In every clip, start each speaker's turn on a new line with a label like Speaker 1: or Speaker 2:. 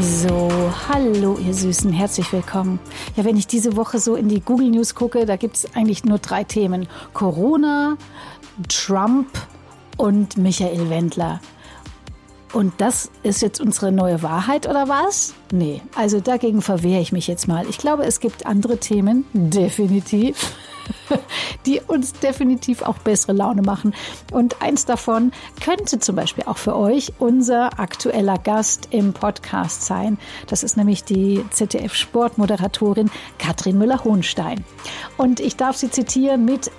Speaker 1: So, hallo ihr Süßen, herzlich willkommen. Ja, wenn ich diese Woche so in die Google News gucke, da gibt es eigentlich nur drei Themen. Corona, Trump und Michael Wendler. Und das ist jetzt unsere neue Wahrheit oder was? Nee, also dagegen verwehre ich mich jetzt mal. Ich glaube, es gibt andere Themen, definitiv, die uns definitiv auch bessere Laune machen. Und eins davon könnte zum Beispiel auch für euch unser aktueller Gast im Podcast sein. Das ist nämlich die ZDF-Sportmoderatorin Katrin Müller-Hohenstein. Und ich darf sie zitieren mit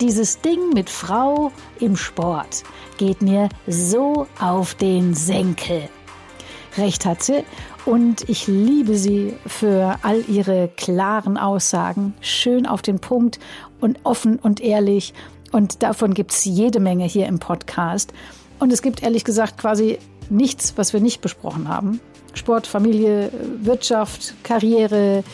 Speaker 1: dieses Ding mit Frau im Sport geht mir so auf den Senkel. Recht hat sie und ich liebe sie für all ihre klaren Aussagen, schön auf den Punkt und offen und ehrlich. Und davon gibt es jede Menge hier im Podcast. Und es gibt ehrlich gesagt quasi nichts, was wir nicht besprochen haben. Sport, Familie, Wirtschaft, Karriere,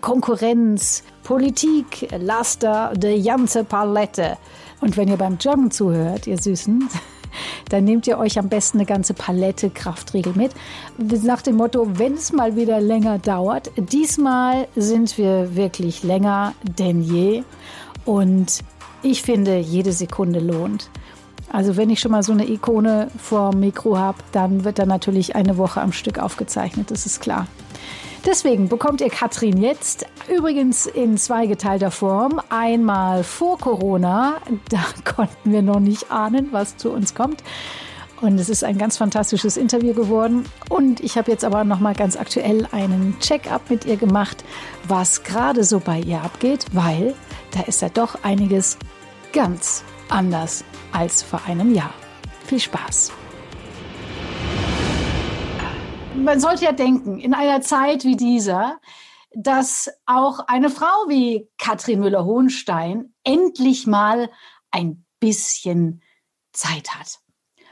Speaker 1: Konkurrenz, Politik, Laster, die ganze Palette. Und wenn ihr beim Joggen zuhört, ihr Süßen, dann nehmt ihr euch am besten eine ganze Palette Kraftriegel mit. Nach dem Motto, wenn es mal wieder länger dauert, diesmal sind wir wirklich länger denn je. Und ich finde, jede Sekunde lohnt. Also wenn ich schon mal so eine Ikone vor Mikro habe, dann wird da natürlich eine Woche am Stück aufgezeichnet, das ist klar. Deswegen bekommt ihr Katrin jetzt übrigens in zweigeteilter Form. Einmal vor Corona, da konnten wir noch nicht ahnen, was zu uns kommt. Und es ist ein ganz fantastisches Interview geworden. Und ich habe jetzt aber noch mal ganz aktuell einen Check-up mit ihr gemacht, was gerade so bei ihr abgeht, weil da ist ja doch einiges ganz anders als vor einem Jahr. Viel Spaß! Man sollte ja denken, in einer Zeit wie dieser, dass auch eine Frau wie Katrin Müller-Hohenstein endlich mal ein bisschen Zeit hat.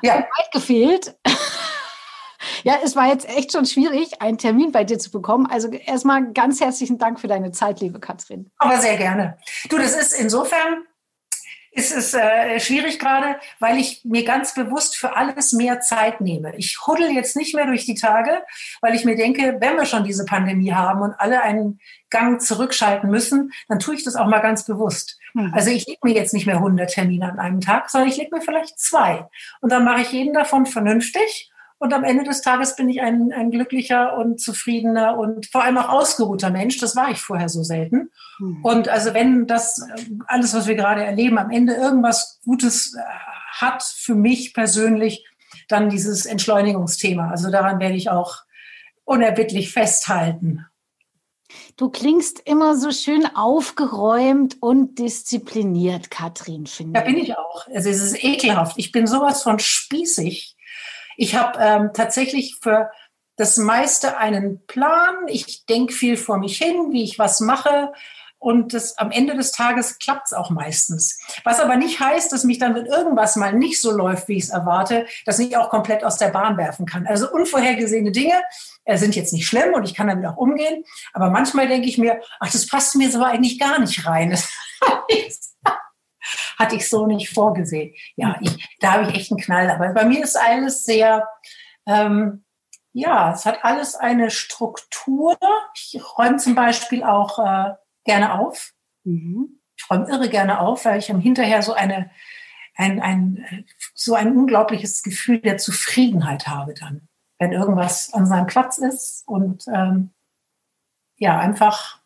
Speaker 1: Ja. Und weit gefehlt. ja, es war jetzt echt schon schwierig, einen Termin bei dir zu bekommen. Also erstmal ganz herzlichen Dank für deine Zeit, liebe Katrin.
Speaker 2: Aber sehr gerne. Du, das ist insofern ist es äh, schwierig gerade, weil ich mir ganz bewusst für alles mehr Zeit nehme. Ich huddel jetzt nicht mehr durch die Tage, weil ich mir denke, wenn wir schon diese Pandemie haben und alle einen Gang zurückschalten müssen, dann tue ich das auch mal ganz bewusst. Mhm. Also ich lege mir jetzt nicht mehr 100 Termine an einem Tag, sondern ich lege mir vielleicht zwei. Und dann mache ich jeden davon vernünftig und am Ende des Tages bin ich ein, ein glücklicher und zufriedener und vor allem auch ausgeruhter Mensch. Das war ich vorher so selten. Mhm. Und also wenn das äh, alles, was wir gerade erleben, am Ende irgendwas Gutes äh, hat für mich persönlich, dann dieses Entschleunigungsthema. Also daran werde ich auch unerbittlich festhalten.
Speaker 1: Du klingst immer so schön aufgeräumt und diszipliniert, Katrin, finde
Speaker 2: ich. Da bin ich auch. Also es ist ekelhaft. Ich bin sowas von spießig. Ich habe ähm, tatsächlich für das meiste einen Plan. Ich denke viel vor mich hin, wie ich was mache. Und das, am Ende des Tages klappt es auch meistens. Was aber nicht heißt, dass mich dann, wenn irgendwas mal nicht so läuft, wie ich es erwarte, dass ich auch komplett aus der Bahn werfen kann. Also unvorhergesehene Dinge äh, sind jetzt nicht schlimm und ich kann damit auch umgehen. Aber manchmal denke ich mir, ach, das passt mir so eigentlich gar nicht rein. hatte ich so nicht vorgesehen. Ja, ich, da habe ich echt einen Knall. Aber bei mir ist alles sehr, ähm, ja, es hat alles eine Struktur. Ich räume zum Beispiel auch äh, gerne auf. Mhm. Ich räume irre gerne auf, weil ich am hinterher so eine, ein, ein, so ein unglaubliches Gefühl der Zufriedenheit habe dann, wenn irgendwas an seinem Platz ist und ähm, ja, einfach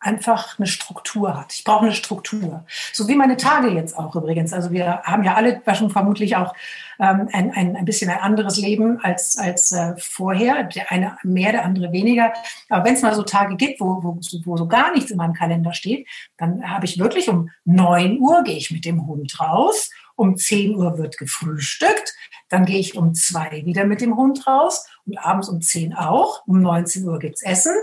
Speaker 2: einfach eine Struktur hat. Ich brauche eine Struktur. So wie meine Tage jetzt auch übrigens. Also wir haben ja alle schon vermutlich auch ähm, ein, ein, ein bisschen ein anderes Leben als, als äh, vorher. Der eine mehr, der andere weniger. Aber wenn es mal so Tage gibt, wo, wo, wo so gar nichts in meinem Kalender steht, dann habe ich wirklich um neun Uhr gehe ich mit dem Hund raus. Um zehn Uhr wird gefrühstückt. Dann gehe ich um zwei wieder mit dem Hund raus und abends um zehn auch. Um 19 Uhr gibt's Essen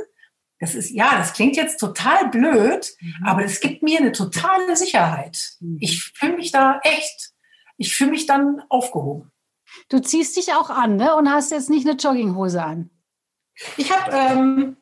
Speaker 2: Das ist, ja, das klingt jetzt total blöd, mhm. aber es gibt mir eine totale Sicherheit. Mhm. Ich fühle mich da echt, ich fühle mich dann aufgehoben.
Speaker 1: Du ziehst dich auch an, ne? Und hast jetzt nicht eine Jogginghose an.
Speaker 2: Ich habe ähm,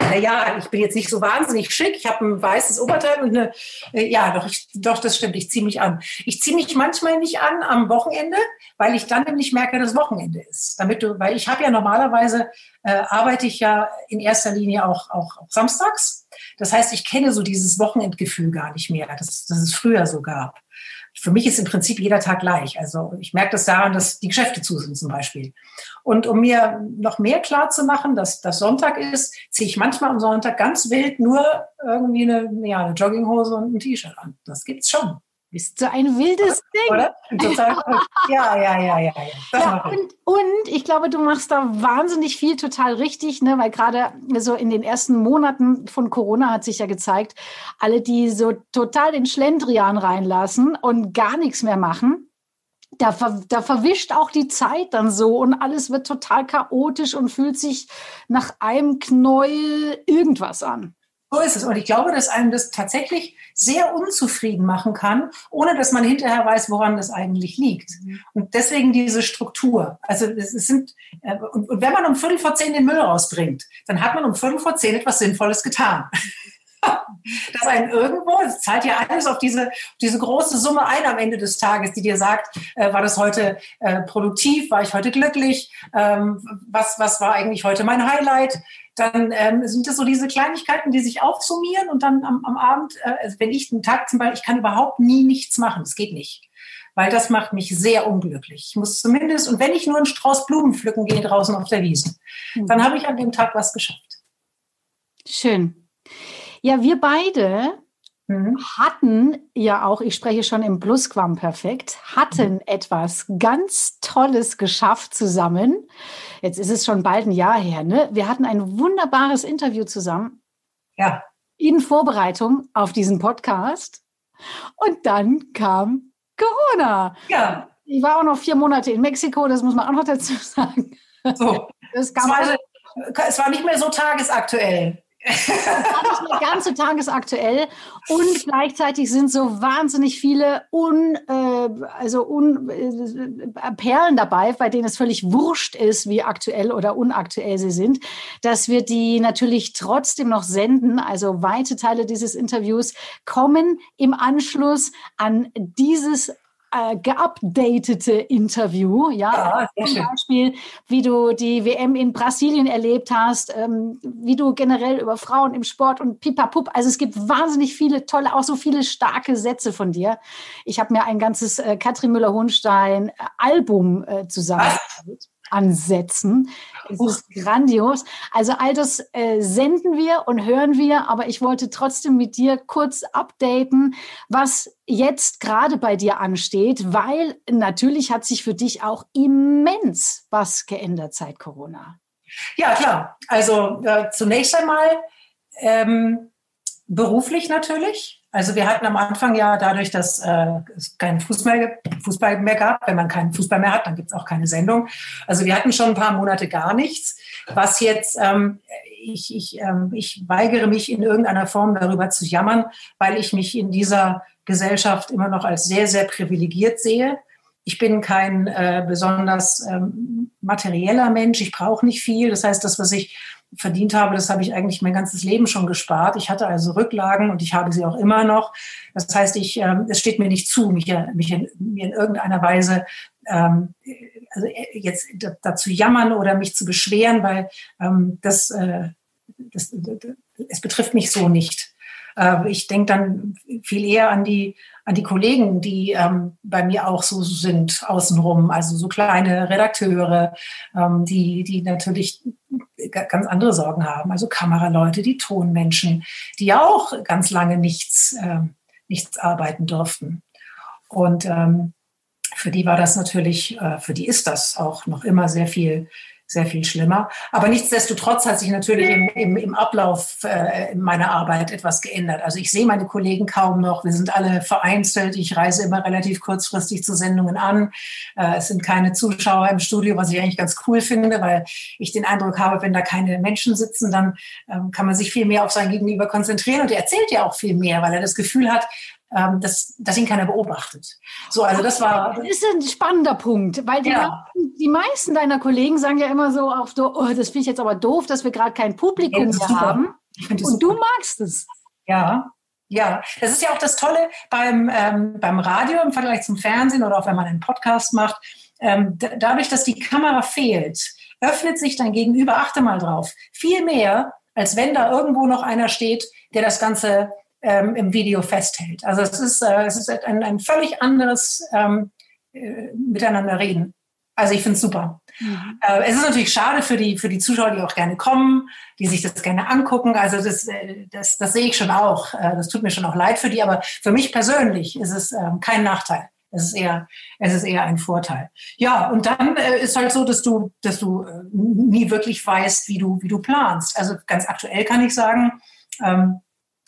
Speaker 2: naja, ich bin jetzt nicht so wahnsinnig schick. Ich habe ein weißes Oberteil und eine, äh, ja, doch, ich, doch, das stimmt, ich ziehe mich an. Ich ziehe mich manchmal nicht an am Wochenende, weil ich dann nämlich merke, dass Wochenende ist. Damit du, weil ich habe ja normalerweise, äh, arbeite ich ja in erster Linie auch, auch, auch samstags. Das heißt, ich kenne so dieses Wochenendgefühl gar nicht mehr, das, das es früher so gab für mich ist im Prinzip jeder Tag gleich. Also ich merke das daran, dass die Geschäfte zu sind zum Beispiel. Und um mir noch mehr klar zu machen, dass das Sonntag ist, ziehe ich manchmal am Sonntag ganz wild nur irgendwie eine, ja, eine Jogginghose und ein T-Shirt an. Das gibt's schon.
Speaker 1: Bist du ein wildes Ding? Oder?
Speaker 2: Total ja, ja, ja, ja.
Speaker 1: ja. ja und, und ich glaube, du machst da wahnsinnig viel total richtig, ne? weil gerade so in den ersten Monaten von Corona hat sich ja gezeigt, alle, die so total den Schlendrian reinlassen und gar nichts mehr machen, da, ver, da verwischt auch die Zeit dann so und alles wird total chaotisch und fühlt sich nach einem Knäuel irgendwas an.
Speaker 2: So ist es. Und ich glaube, dass einem das tatsächlich sehr unzufrieden machen kann, ohne dass man hinterher weiß, woran das eigentlich liegt. Mhm. Und deswegen diese Struktur. Also es sind, äh, und, und wenn man um Viertel vor zehn den Müll rausbringt, dann hat man um Viertel vor zehn etwas Sinnvolles getan. dass ein irgendwo, das zahlt ja alles auf diese, diese große Summe ein am Ende des Tages, die dir sagt, äh, war das heute äh, produktiv, war ich heute glücklich, ähm, was, was war eigentlich heute mein Highlight? Dann ähm, sind das so diese Kleinigkeiten, die sich aufsummieren und dann am, am Abend, äh, also wenn ich einen Tag zum Beispiel, ich kann überhaupt nie nichts machen, das geht nicht. Weil das macht mich sehr unglücklich. Ich muss zumindest, und wenn ich nur einen Strauß Blumen pflücken gehe draußen auf der Wiese, mhm. dann habe ich an dem Tag was geschafft.
Speaker 1: Schön. Ja, wir beide mhm. hatten ja auch, ich spreche schon im Plusquamperfekt, hatten mhm. etwas ganz Tolles geschafft zusammen. Jetzt ist es schon bald ein Jahr her, ne? Wir hatten ein wunderbares Interview zusammen.
Speaker 2: Ja.
Speaker 1: In Vorbereitung auf diesen Podcast. Und dann kam Corona.
Speaker 2: Ja.
Speaker 1: Ich war auch noch vier Monate in Mexiko, das muss man auch noch dazu sagen.
Speaker 2: So. Das kam es, war, es war nicht mehr so tagesaktuell.
Speaker 1: Nicht mehr ganz so tagesaktuell und gleichzeitig sind so wahnsinnig viele un, äh, also un, äh, Perlen dabei, bei denen es völlig wurscht ist, wie aktuell oder unaktuell sie sind, dass wir die natürlich trotzdem noch senden. Also weite Teile dieses Interviews kommen im Anschluss an dieses äh, geupdatete Interview, ja, ja zum Beispiel, wie du die WM in Brasilien erlebt hast, ähm, wie du generell über Frauen im Sport und pipapup, also es gibt wahnsinnig viele tolle, auch so viele starke Sätze von dir. Ich habe mir ein ganzes äh, Katrin Müller-Hohenstein äh, Album äh, zusammengestellt ansetzen. Es ist grandios. Also all das äh, senden wir und hören wir, aber ich wollte trotzdem mit dir kurz updaten, was jetzt gerade bei dir ansteht, weil natürlich hat sich für dich auch immens was geändert seit Corona.
Speaker 2: Ja, klar. Also äh, zunächst einmal ähm, beruflich natürlich. Also wir hatten am Anfang ja dadurch, dass äh, es keinen Fußball, Fußball mehr gab, wenn man keinen Fußball mehr hat, dann gibt es auch keine Sendung. Also wir hatten schon ein paar Monate gar nichts, was jetzt, ähm, ich, ich, ähm, ich weigere mich in irgendeiner Form darüber zu jammern, weil ich mich in dieser Gesellschaft immer noch als sehr, sehr privilegiert sehe. Ich bin kein äh, besonders ähm, materieller Mensch, ich brauche nicht viel. Das heißt, das, was ich verdient habe, das habe ich eigentlich mein ganzes Leben schon gespart. Ich hatte also Rücklagen und ich habe sie auch immer noch. Das heißt, ich, ähm, es steht mir nicht zu, mich, mich in, mir in irgendeiner Weise ähm, also äh, jetzt dazu jammern oder mich zu beschweren, weil ähm, das, äh, das, es betrifft mich so nicht. Äh, ich denke dann viel eher an die, an die Kollegen, die ähm, bei mir auch so sind außenrum, also so kleine Redakteure, ähm, die, die natürlich ganz andere Sorgen haben, also Kameraleute, die Tonmenschen, die ja auch ganz lange nichts, äh, nichts arbeiten durften. Und ähm, für die war das natürlich, äh, für die ist das auch noch immer sehr viel sehr viel schlimmer. Aber nichtsdestotrotz hat sich natürlich im, im, im Ablauf äh, meiner Arbeit etwas geändert. Also ich sehe meine Kollegen kaum noch. Wir sind alle vereinzelt. Ich reise immer relativ kurzfristig zu Sendungen an. Äh, es sind keine Zuschauer im Studio, was ich eigentlich ganz cool finde, weil ich den Eindruck habe, wenn da keine Menschen sitzen, dann ähm, kann man sich viel mehr auf sein Gegenüber konzentrieren. Und er erzählt ja auch viel mehr, weil er das Gefühl hat, ähm, dass, dass ihn keiner beobachtet.
Speaker 1: So, also das war. Das ist ein spannender Punkt, weil die, ja. die meisten deiner Kollegen sagen ja immer so so, oh, das finde ich jetzt aber doof, dass wir gerade kein Publikum ja, mehr haben. Und super. du magst es.
Speaker 2: Ja, ja, das ist ja auch das Tolle beim, ähm, beim Radio im Vergleich zum Fernsehen oder auch wenn man einen Podcast macht. Ähm, dadurch, dass die Kamera fehlt, öffnet sich dein Gegenüber, achte mal drauf, viel mehr, als wenn da irgendwo noch einer steht, der das Ganze ähm, im Video festhält. Also es ist, äh, es ist ein, ein völlig anderes ähm, äh, Miteinander reden. Also ich finde es super. Mhm. Äh, es ist natürlich schade für die, für die Zuschauer, die auch gerne kommen, die sich das gerne angucken. Also das, äh, das, das sehe ich schon auch. Äh, das tut mir schon auch leid für die, aber für mich persönlich ist es ähm, kein Nachteil. Es ist eher, es ist eher ein Vorteil. Ja, und dann äh, ist halt so, dass du, dass du äh, nie wirklich weißt, wie du, wie du planst. Also ganz aktuell kann ich sagen, ähm,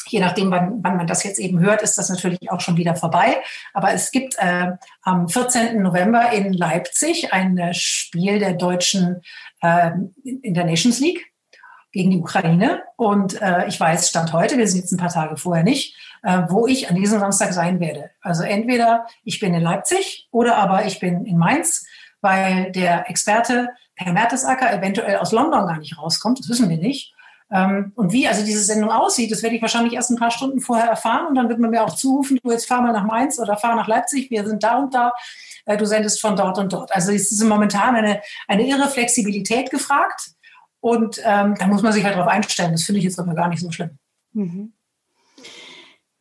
Speaker 2: je nachdem, wann, wann man das jetzt eben hört, ist das natürlich auch schon wieder vorbei. Aber es gibt äh, am 14. November in Leipzig ein äh, Spiel der Deutschen äh, in der Nations League gegen die Ukraine. Und äh, ich weiß, Stand heute, wir sind jetzt ein paar Tage vorher nicht, äh, wo ich an diesem Samstag sein werde. Also entweder ich bin in Leipzig oder aber ich bin in Mainz, weil der Experte Per Mertesacker eventuell aus London gar nicht rauskommt. Das wissen wir nicht. Ähm, und wie also diese Sendung aussieht, das werde ich wahrscheinlich erst ein paar Stunden vorher erfahren und dann wird man mir auch zurufen, du jetzt fahr mal nach Mainz oder fahr nach Leipzig, wir sind da und da, äh, du sendest von dort und dort. Also es ist momentan eine, eine irre Flexibilität gefragt und ähm, da muss man sich halt darauf einstellen. Das finde ich jetzt aber gar nicht so schlimm. Mhm.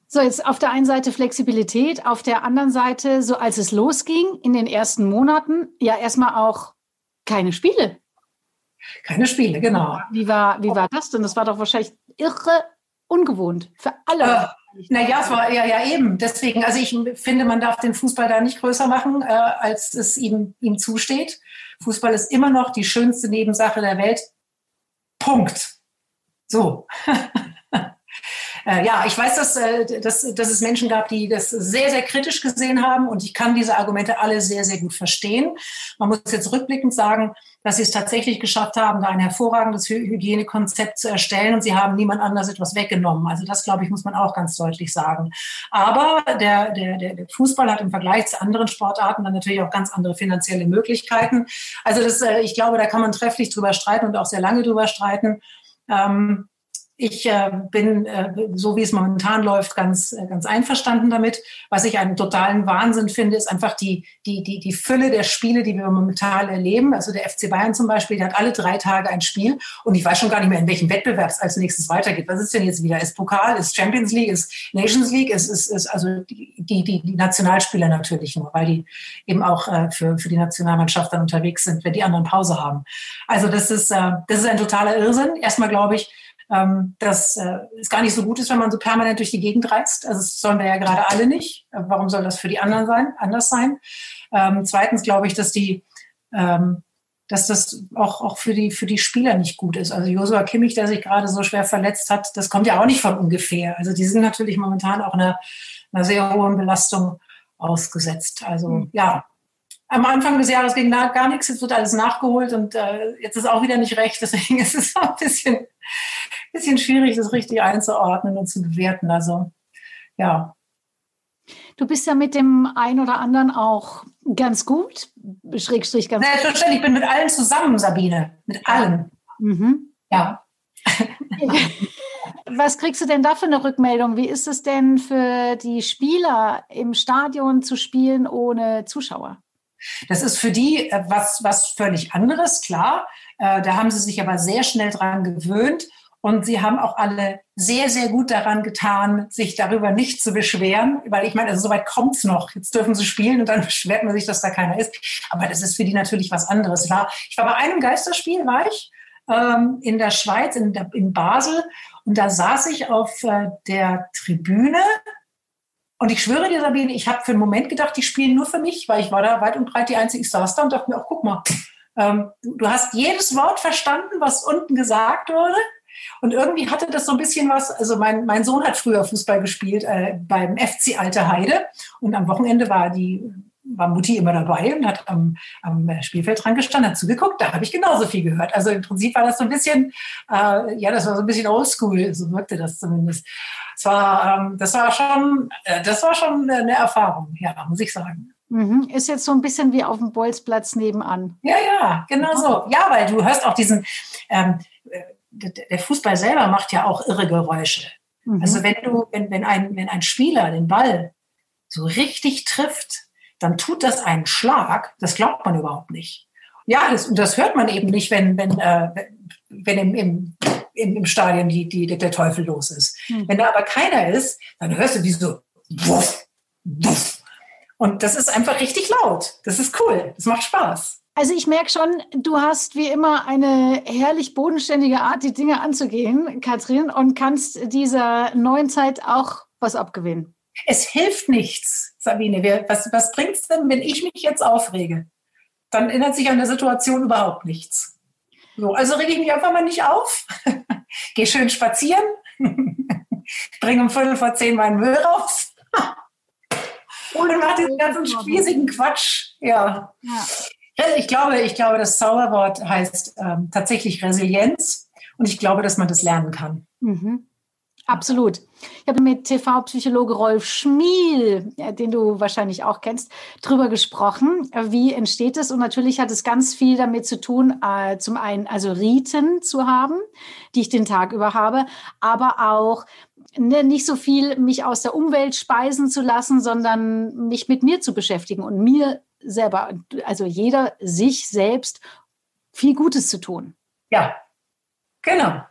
Speaker 1: So, jetzt auf der einen Seite Flexibilität, auf der anderen Seite, so als es losging in den ersten Monaten, ja erstmal auch keine Spiele.
Speaker 2: Keine Spiele, genau.
Speaker 1: Wie war, wie war das denn? Das war doch wahrscheinlich irre ungewohnt für alle.
Speaker 2: Äh, naja, es war ja, ja eben. Deswegen, also ich finde, man darf den Fußball da nicht größer machen, äh, als es ihm, ihm zusteht. Fußball ist immer noch die schönste Nebensache der Welt. Punkt. So. Äh, ja, ich weiß, dass, äh, dass, dass es Menschen gab, die das sehr, sehr kritisch gesehen haben und ich kann diese Argumente alle sehr, sehr gut verstehen. Man muss jetzt rückblickend sagen, dass sie es tatsächlich geschafft haben, da ein hervorragendes Hygienekonzept zu erstellen und sie haben niemand anders etwas weggenommen. Also das, glaube ich, muss man auch ganz deutlich sagen. Aber der, der, der Fußball hat im Vergleich zu anderen Sportarten dann natürlich auch ganz andere finanzielle Möglichkeiten. Also das, äh, ich glaube, da kann man trefflich drüber streiten und auch sehr lange drüber streiten. Ähm, ich äh, bin, äh, so wie es momentan läuft, ganz, äh, ganz einverstanden damit. Was ich einen totalen Wahnsinn finde, ist einfach die, die, die, die Fülle der Spiele, die wir momentan erleben. Also der FC Bayern zum Beispiel, der hat alle drei Tage ein Spiel und ich weiß schon gar nicht mehr, in welchem Wettbewerb es als nächstes weitergeht. Was ist denn jetzt wieder? Ist Pokal, ist Champions League, ist Nations League, ist, ist, ist also die, die, die Nationalspieler natürlich nur, weil die eben auch äh, für, für die Nationalmannschaft dann unterwegs sind, wenn die anderen Pause haben. Also das ist, äh, das ist ein totaler Irrsinn. Erstmal glaube ich, ähm, dass äh, es gar nicht so gut ist, wenn man so permanent durch die Gegend reist. Also das sollen wir ja gerade alle nicht. Äh, warum soll das für die anderen sein, anders sein? Ähm, zweitens glaube ich, dass die ähm, dass das auch, auch für, die, für die Spieler nicht gut ist. Also Josua Kimmich, der sich gerade so schwer verletzt hat, das kommt ja auch nicht von ungefähr. Also die sind natürlich momentan auch einer, einer sehr hohen Belastung ausgesetzt. Also mhm. ja, am Anfang des Jahres ging gar nichts, jetzt wird alles nachgeholt und äh, jetzt ist auch wieder nicht recht. Deswegen ist es auch ein bisschen, bisschen schwierig, das richtig einzuordnen und zu bewerten. Also ja.
Speaker 1: Du bist ja mit dem einen oder anderen auch ganz gut, Schrägstrich ganz
Speaker 2: Selbstverständlich, ich bin mit allen zusammen, Sabine. Mit allen. Mhm. Ja.
Speaker 1: Was kriegst du denn da für eine Rückmeldung? Wie ist es denn für die Spieler im Stadion zu spielen ohne Zuschauer?
Speaker 2: Das ist für die äh, was, was völlig anderes, klar. Äh, da haben sie sich aber sehr schnell dran gewöhnt. Und sie haben auch alle sehr, sehr gut daran getan, sich darüber nicht zu beschweren, weil ich meine, also soweit kommt's noch. Jetzt dürfen sie spielen und dann beschwert man sich, dass da keiner ist. Aber das ist für die natürlich was anderes. Ich war, ich war bei einem Geisterspiel, war ich ähm, in der Schweiz, in, der, in Basel, und da saß ich auf äh, der Tribüne. Und ich schwöre dir, Sabine, ich habe für einen Moment gedacht, die spielen nur für mich, weil ich war da weit und breit die Einzige. Ich saß da und dachte mir, auch guck mal, Ähm, du, hast jedes Wort verstanden, was unten gesagt wurde. Und irgendwie hatte das so ein bisschen was, also mein, mein Sohn hat früher Fußball gespielt äh, beim FC Alte Heide und am Wochenende war die war Mutti immer dabei und hat am, am Spielfeld dran gestanden, hat zugeguckt, da habe ich genauso viel gehört. Also im Prinzip war das so ein bisschen, äh, ja, das war so ein bisschen oldschool, so wirkte das zumindest. Das war, ähm, das war schon, äh, das war schon eine Erfahrung, ja, muss ich sagen.
Speaker 1: Mhm. Ist jetzt so ein bisschen wie auf dem Bolzplatz nebenan.
Speaker 2: Ja, ja, genau so. Ja, weil du hörst auch diesen, ähm, der Fußball selber macht ja auch irre Geräusche. Mhm. Also wenn du, wenn, wenn, ein, wenn ein Spieler den Ball so richtig trifft, dann tut das einen Schlag, das glaubt man überhaupt nicht. Ja, das, das hört man eben nicht, wenn, wenn, äh, wenn im, im, im, im Stadion die, die, der Teufel los ist. Mhm. Wenn da aber keiner ist, dann hörst du wie so wuff, wuff. Und das ist einfach richtig laut. Das ist cool. Das macht Spaß.
Speaker 1: Also ich merke schon, du hast wie immer eine herrlich bodenständige Art, die Dinge anzugehen, Katrin, und kannst dieser neuen Zeit auch was abgewinnen.
Speaker 2: Es hilft nichts, Sabine. Was, was bringt es denn, wenn ich mich jetzt aufrege? Dann ändert sich an der Situation überhaupt nichts. So, also rege ich mich einfach mal nicht auf, gehe schön spazieren, bringe um Viertel vor zehn meinen Müll raus und mache diesen ganzen spießigen Quatsch. Ja. ja. Ich glaube, ich glaube, das Zauberwort heißt ähm, tatsächlich Resilienz und ich glaube, dass man das lernen kann.
Speaker 1: Mhm. Absolut. Ich habe mit TV-Psychologe Rolf Schmiel, den du wahrscheinlich auch kennst, drüber gesprochen. Wie entsteht es? Und natürlich hat es ganz viel damit zu tun, äh, zum einen also Riten zu haben, die ich den Tag über habe, aber auch ne, nicht so viel mich aus der Umwelt speisen zu lassen, sondern mich mit mir zu beschäftigen und mir selber, also jeder sich selbst viel Gutes zu tun.
Speaker 2: Ja, genau.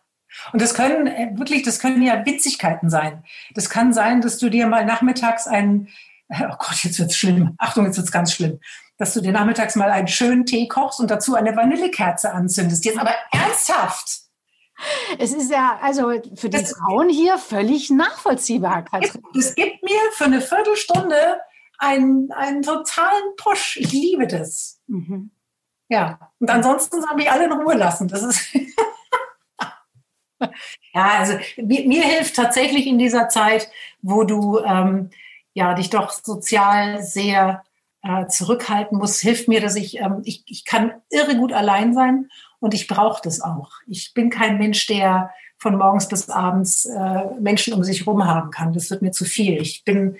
Speaker 2: Und das können äh, wirklich, das können ja Witzigkeiten sein. Das kann sein, dass du dir mal nachmittags einen, oh Gott, jetzt wird's schlimm. Achtung, jetzt wird's ganz schlimm. Dass du dir nachmittags mal einen schönen Tee kochst und dazu eine Vanillekerze anzündest. Jetzt aber ernsthaft.
Speaker 1: Es ist ja also für die das, Frauen hier völlig nachvollziehbar.
Speaker 2: Es gibt mir für eine Viertelstunde einen, einen totalen Push. Ich liebe das. Mhm. Ja, und ansonsten soll mich alle in Ruhe lassen. Das ist ja, also mir, mir, hilft tatsächlich in dieser Zeit, wo du ähm, ja dich doch sozial sehr äh, zurückhalten musst, hilft mir, dass ich, ähm, ich, ich kann irre gut allein sein und ich brauche das auch. Ich bin kein Mensch, der von morgens bis abends äh, Menschen um sich herum haben kann. Das wird mir zu viel. Ich bin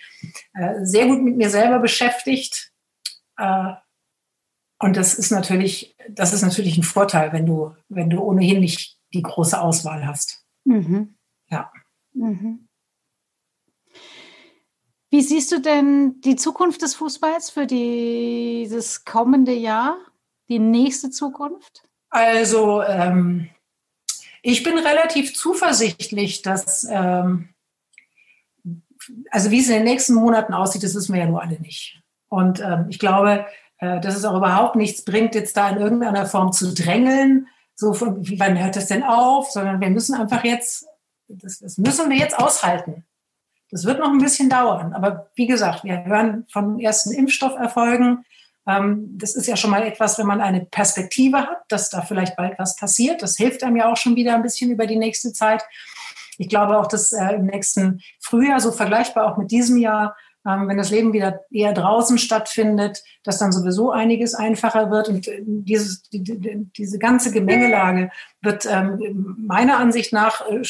Speaker 2: äh, sehr gut mit mir selber beschäftigt. Äh, und das ist natürlich, das ist natürlich ein Vorteil, wenn du, wenn du ohnehin nicht die große Auswahl hast. Mhm. Ja. Mhm.
Speaker 1: Wie siehst du denn die Zukunft des Fußballs für dieses kommende Jahr, die nächste Zukunft?
Speaker 2: Also ähm, ich bin relativ zuversichtlich, dass, ähm, also wie es in den nächsten Monaten aussieht, das wissen wir ja nur alle nicht. Und ähm, ich glaube, äh, dass es auch überhaupt nichts bringt, jetzt da in irgendeiner Form zu drängeln, so von, wann hört das denn auf, sondern wir müssen einfach jetzt, das, das müssen wir jetzt aushalten. Das wird noch ein bisschen dauern. Aber wie gesagt, wir hören von ersten Impfstofferfolgen. Ähm, das ist ja schon mal etwas, wenn man eine Perspektive hat, dass da vielleicht bald was passiert. Das hilft einem ja auch schon wieder ein bisschen über die nächste Zeit. Ich glaube auch, dass äh, im nächsten Frühjahr, so vergleichbar auch mit diesem Jahr, ähm, wenn das Leben wieder eher draußen stattfindet, dass dann sowieso einiges einfacher wird. Und äh, dieses, die, die, diese ganze Gemengelage wird ähm, meiner Ansicht nach äh,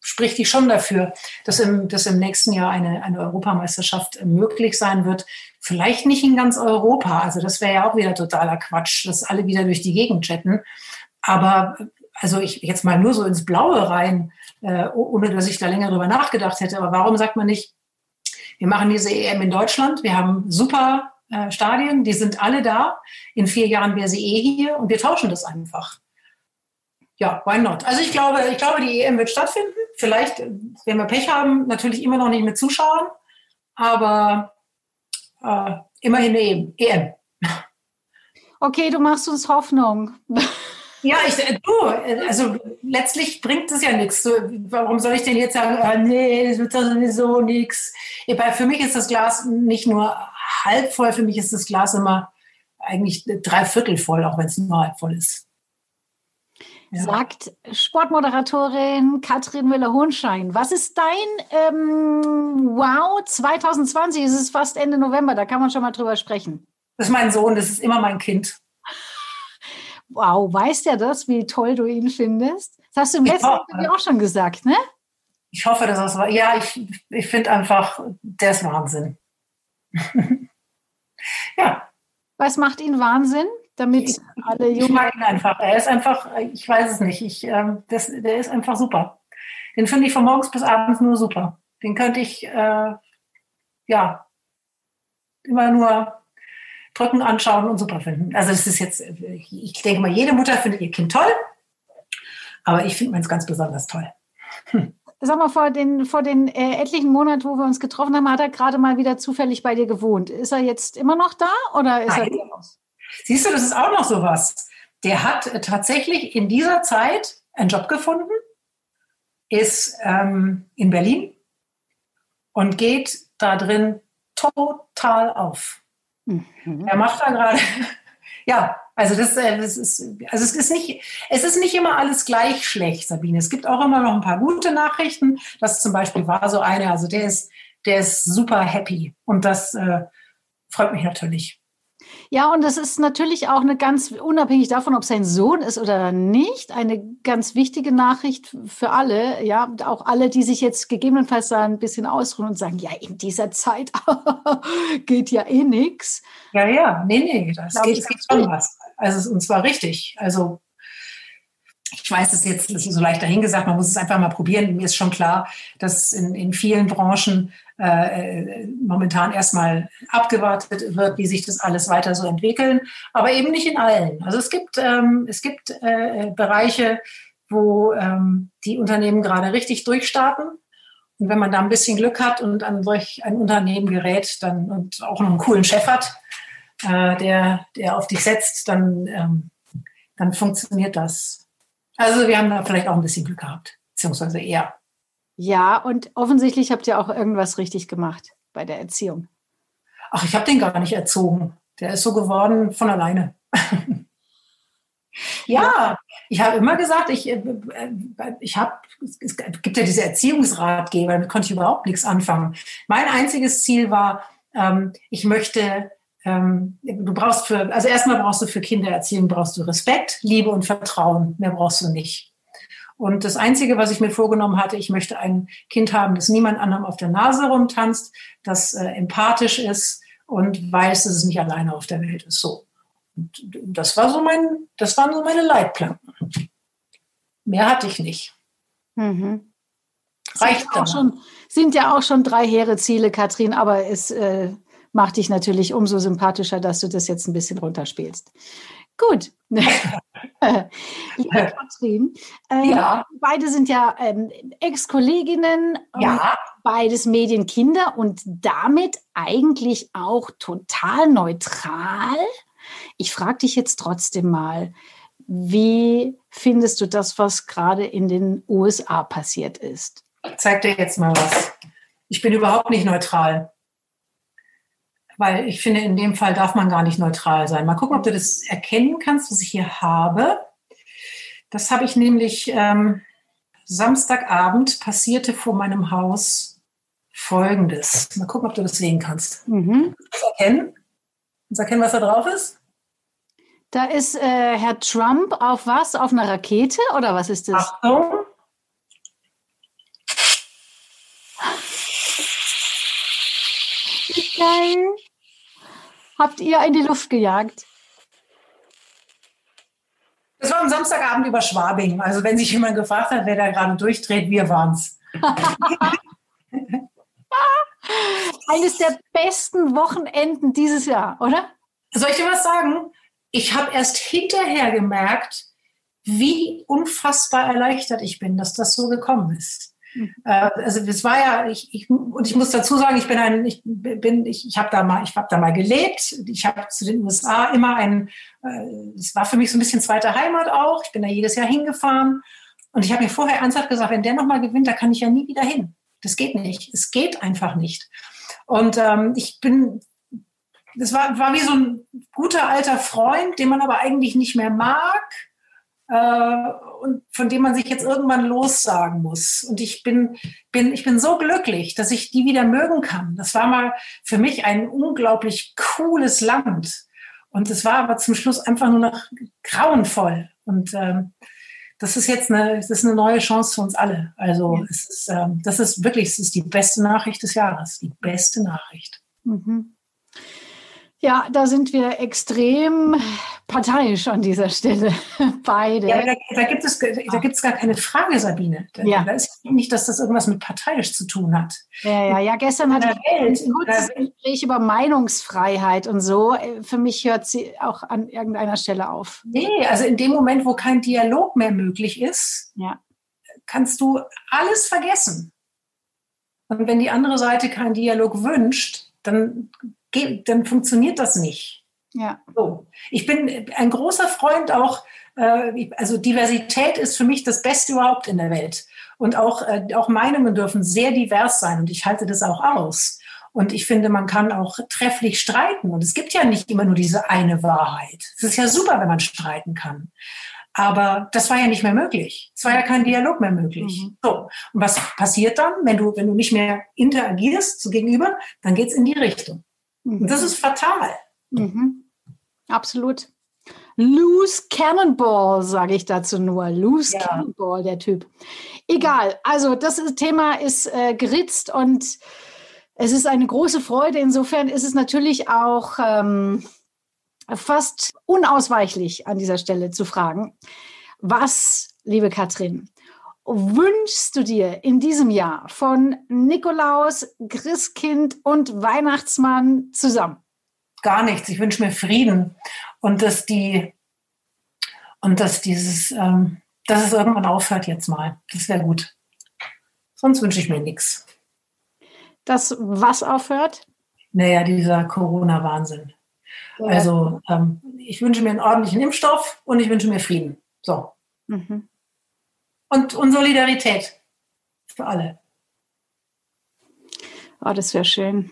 Speaker 2: spricht die schon dafür, dass im, dass im nächsten Jahr eine, eine Europameisterschaft äh, möglich sein wird. Vielleicht nicht in ganz Europa, also das wäre ja auch wieder totaler Quatsch, dass alle wieder durch die Gegend chatten. Aber also ich jetzt mal nur so ins Blaue rein, äh, ohne dass ich da länger drüber nachgedacht hätte. Aber warum sagt man nicht, wir machen diese EM in Deutschland. Wir haben super äh, Stadien, die sind alle da. In vier Jahren wäre sie eh hier und wir tauschen das einfach. Ja, why not? Also ich glaube, ich glaube, die EM wird stattfinden. Vielleicht, wenn wir Pech haben, natürlich immer noch nicht mit Zuschauern, aber äh, immerhin eine EM.
Speaker 1: Okay, du machst uns Hoffnung.
Speaker 2: Ja, ich, äh, du, äh, also letztlich bringt es ja nichts. So, warum soll ich denn jetzt sagen, ah, nee, es wird sowieso nichts. Für mich ist das Glas nicht nur halb voll, für mich ist das Glas immer eigentlich drei Viertel voll, auch wenn es nur halb voll ist.
Speaker 1: Ja. Sagt Sportmoderatorin Katrin Müller-Hohenschein. Was ist dein ähm, Wow 2020? Es ist fast Ende November, da kann man schon mal drüber sprechen.
Speaker 2: Das ist mein Sohn, das ist immer mein Kind.
Speaker 1: Wow, weiß der das, wie toll du ihn findest? Das hast du im letzten Jahr auch schon gesagt, ne?
Speaker 2: Ich hoffe, dass das war. Ja, ich, ich finde einfach, der ist Wahnsinn.
Speaker 1: ja. Was macht ihn Wahnsinn? Damit ich, alle
Speaker 2: Jungen. Ich mag ihn einfach. Er ist einfach, ich weiß es nicht. Ich, äh, das, der ist einfach super. Den finde ich von morgens bis abends nur super. Den könnte ich, äh, ja, immer nur drücken, anschauen und super finden. Also das ist jetzt, ich denke mal, jede Mutter findet ihr Kind toll, aber ich finde meins ganz besonders toll.
Speaker 1: Hm. Sag mal, vor den, vor den äh, etlichen Monaten, wo wir uns getroffen haben, hat er gerade mal wieder zufällig bei dir gewohnt. Ist er jetzt immer noch da oder ist Nein. er raus?
Speaker 2: Siehst du, das ist auch noch so was. Der hat äh, tatsächlich in dieser Zeit einen Job gefunden, ist ähm, in Berlin und geht da drin total auf. Mhm. Er macht da gerade, ja, also das, äh, das, ist, also es ist nicht, es ist nicht immer alles gleich schlecht, Sabine. Es gibt auch immer noch ein paar gute Nachrichten. Das zum Beispiel war so eine, also der ist, der ist super happy und das äh, freut mich natürlich.
Speaker 1: Ja, und das ist natürlich auch eine ganz, unabhängig davon, ob sein Sohn ist oder nicht, eine ganz wichtige Nachricht für alle. Ja, auch alle, die sich jetzt gegebenenfalls da ein bisschen ausruhen und sagen, ja, in dieser Zeit geht ja eh nichts.
Speaker 2: Ja, ja, nee, nee, das geht, es geht schon was. Also, und zwar richtig. Also, ich weiß es jetzt, das ist so leicht dahingesagt, man muss es einfach mal probieren. Mir ist schon klar, dass in, in vielen Branchen äh, momentan erstmal abgewartet wird, wie sich das alles weiter so entwickeln, aber eben nicht in allen. Also es gibt, ähm, es gibt äh, Bereiche, wo ähm, die Unternehmen gerade richtig durchstarten. Und wenn man da ein bisschen Glück hat und an solch ein Unternehmen gerät dann, und auch noch einen coolen Chef hat, äh, der, der auf dich setzt, dann, ähm, dann funktioniert das. Also wir haben da vielleicht auch ein bisschen Glück gehabt, beziehungsweise eher.
Speaker 1: Ja, und offensichtlich habt ihr auch irgendwas richtig gemacht bei der Erziehung.
Speaker 2: Ach, ich habe den gar nicht erzogen. Der ist so geworden von alleine. ja, ich habe immer gesagt, ich, äh, ich habe, es gibt ja diese Erziehungsratgeber, damit konnte ich überhaupt nichts anfangen. Mein einziges Ziel war, ähm, ich möchte, ähm, du brauchst für, also erstmal brauchst du für Kindererziehung brauchst du Respekt, Liebe und Vertrauen. Mehr brauchst du nicht. Und das Einzige, was ich mir vorgenommen hatte, ich möchte ein Kind haben, das niemand anderem auf der Nase rumtanzt, das äh, empathisch ist und weiß, dass es nicht alleine auf der Welt ist. So. Und das war so mein, das waren so meine Leitplanken. Mehr hatte ich nicht. Mhm.
Speaker 1: Reicht sind, schon, sind ja auch schon drei hehre Ziele, Katrin, aber es äh, macht dich natürlich umso sympathischer, dass du das jetzt ein bisschen runterspielst. Gut. Liebe Katrin, äh, ja. beide sind ja ähm, Ex-Kolleginnen, ja. beides Medienkinder und damit eigentlich auch total neutral. Ich frage dich jetzt trotzdem mal, wie findest du das, was gerade in den USA passiert ist?
Speaker 2: Ich zeig dir jetzt mal was. Ich bin überhaupt nicht neutral weil ich finde, in dem Fall darf man gar nicht neutral sein. Mal gucken, ob du das erkennen kannst, was ich hier habe. Das habe ich nämlich ähm, Samstagabend passierte vor meinem Haus Folgendes. Mal gucken, ob du das sehen kannst. Mhm. Das erkennen? Kannst erkennen, was da drauf ist?
Speaker 1: Da ist äh, Herr Trump auf was? Auf einer Rakete oder was ist das? Achtung. Geil. Habt ihr in die Luft gejagt?
Speaker 2: Das war am Samstagabend über Schwabing. Also wenn sich jemand gefragt hat, wer da gerade durchdreht, wir waren es.
Speaker 1: Eines der besten Wochenenden dieses Jahr, oder?
Speaker 2: Soll ich dir was sagen? Ich habe erst hinterher gemerkt, wie unfassbar erleichtert ich bin, dass das so gekommen ist. Äh, also das war ja, ich, ich, und ich muss dazu sagen, ich bin ein, ich bin, ich, ich habe da mal, ich habe da mal gelebt. Ich habe zu den USA immer ein, äh, es war für mich so ein bisschen zweite Heimat auch. Ich bin da jedes Jahr hingefahren und ich habe mir vorher ernsthaft gesagt, wenn der nochmal gewinnt, da kann ich ja nie wieder hin. Das geht nicht. Es geht einfach nicht. Und ähm, ich bin das war, war wie so ein guter alter Freund, den man aber eigentlich nicht mehr mag äh, und von dem man sich jetzt irgendwann lossagen muss. Und ich bin, bin, ich bin so glücklich, dass ich die wieder mögen kann. Das war mal für mich ein unglaublich cooles Land. Und es war aber zum Schluss einfach nur noch grauenvoll. Und ähm, das ist jetzt eine, das ist eine neue Chance für uns alle. Also ja. es ist, ähm, das ist wirklich, es ist die beste Nachricht des Jahres, die beste Nachricht. Mhm.
Speaker 1: Ja, da sind wir extrem parteiisch an dieser Stelle, beide. Ja,
Speaker 2: da, da, gibt es, da gibt es gar keine Frage, Sabine. Da, ja. da ist nicht, dass das irgendwas mit parteiisch zu tun hat.
Speaker 1: Ja, ja, ja. Gestern hatte ich ein kurzes Gespräch über Meinungsfreiheit und so. Für mich hört sie auch an irgendeiner Stelle auf.
Speaker 2: Nee, also in dem Moment, wo kein Dialog mehr möglich ist, ja. kannst du alles vergessen. Und wenn die andere Seite keinen Dialog wünscht, dann dann funktioniert das nicht. Ja. So. Ich bin ein großer Freund auch, äh, also Diversität ist für mich das Beste überhaupt in der Welt. Und auch, äh, auch Meinungen dürfen sehr divers sein und ich halte das auch aus. Und ich finde, man kann auch trefflich streiten. Und es gibt ja nicht immer nur diese eine Wahrheit. Es ist ja super, wenn man streiten kann. Aber das war ja nicht mehr möglich. Es war ja kein Dialog mehr möglich. Mhm. So. Und was passiert dann, wenn du, wenn du nicht mehr interagierst so gegenüber? Dann geht's in die Richtung. Mhm. Das ist fatal.
Speaker 1: Mhm. Absolut. Loose Cannonball, sage ich dazu nur. Loose ja. Cannonball, der Typ. Egal, also das Thema ist äh, geritzt und es ist eine große Freude. Insofern ist es natürlich auch ähm, fast unausweichlich an dieser Stelle zu fragen, was, liebe Katrin, wünschst du dir in diesem Jahr von Nikolaus, Christkind und Weihnachtsmann zusammen?
Speaker 2: Gar nichts. Ich wünsche mir Frieden und dass die und dass dieses, ähm, dass es irgendwann aufhört jetzt mal. Das wäre gut. Sonst wünsche ich mir nichts.
Speaker 1: Das was aufhört?
Speaker 2: Naja, dieser Corona-Wahnsinn. Ja. Also ähm, ich wünsche mir einen ordentlichen Impfstoff und ich wünsche mir Frieden. So. Mhm und, und Solidarität für alle.
Speaker 1: Oh, das wäre schön.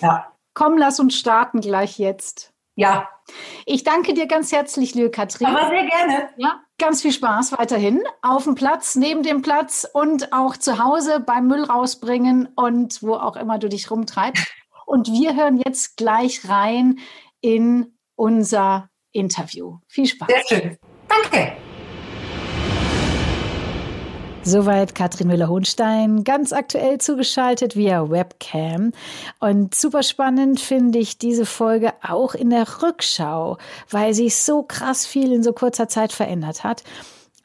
Speaker 2: Ja.
Speaker 1: Komm, lass uns starten gleich jetzt.
Speaker 2: Ja.
Speaker 1: Ich danke dir ganz herzlich, liebe Katrin.
Speaker 2: Aber sehr gerne.
Speaker 1: Ja, ganz viel Spaß weiterhin auf dem Platz, neben dem Platz und auch zu Hause beim Müll rausbringen und wo auch immer du dich rumtreibst. Und wir hören jetzt gleich rein in unser Interview. Viel Spaß.
Speaker 2: Sehr schön. Danke.
Speaker 1: Soweit Katrin Müller-Hohnstein, ganz aktuell zugeschaltet via Webcam. Und super spannend finde ich diese Folge auch in der Rückschau, weil sich so krass viel in so kurzer Zeit verändert hat.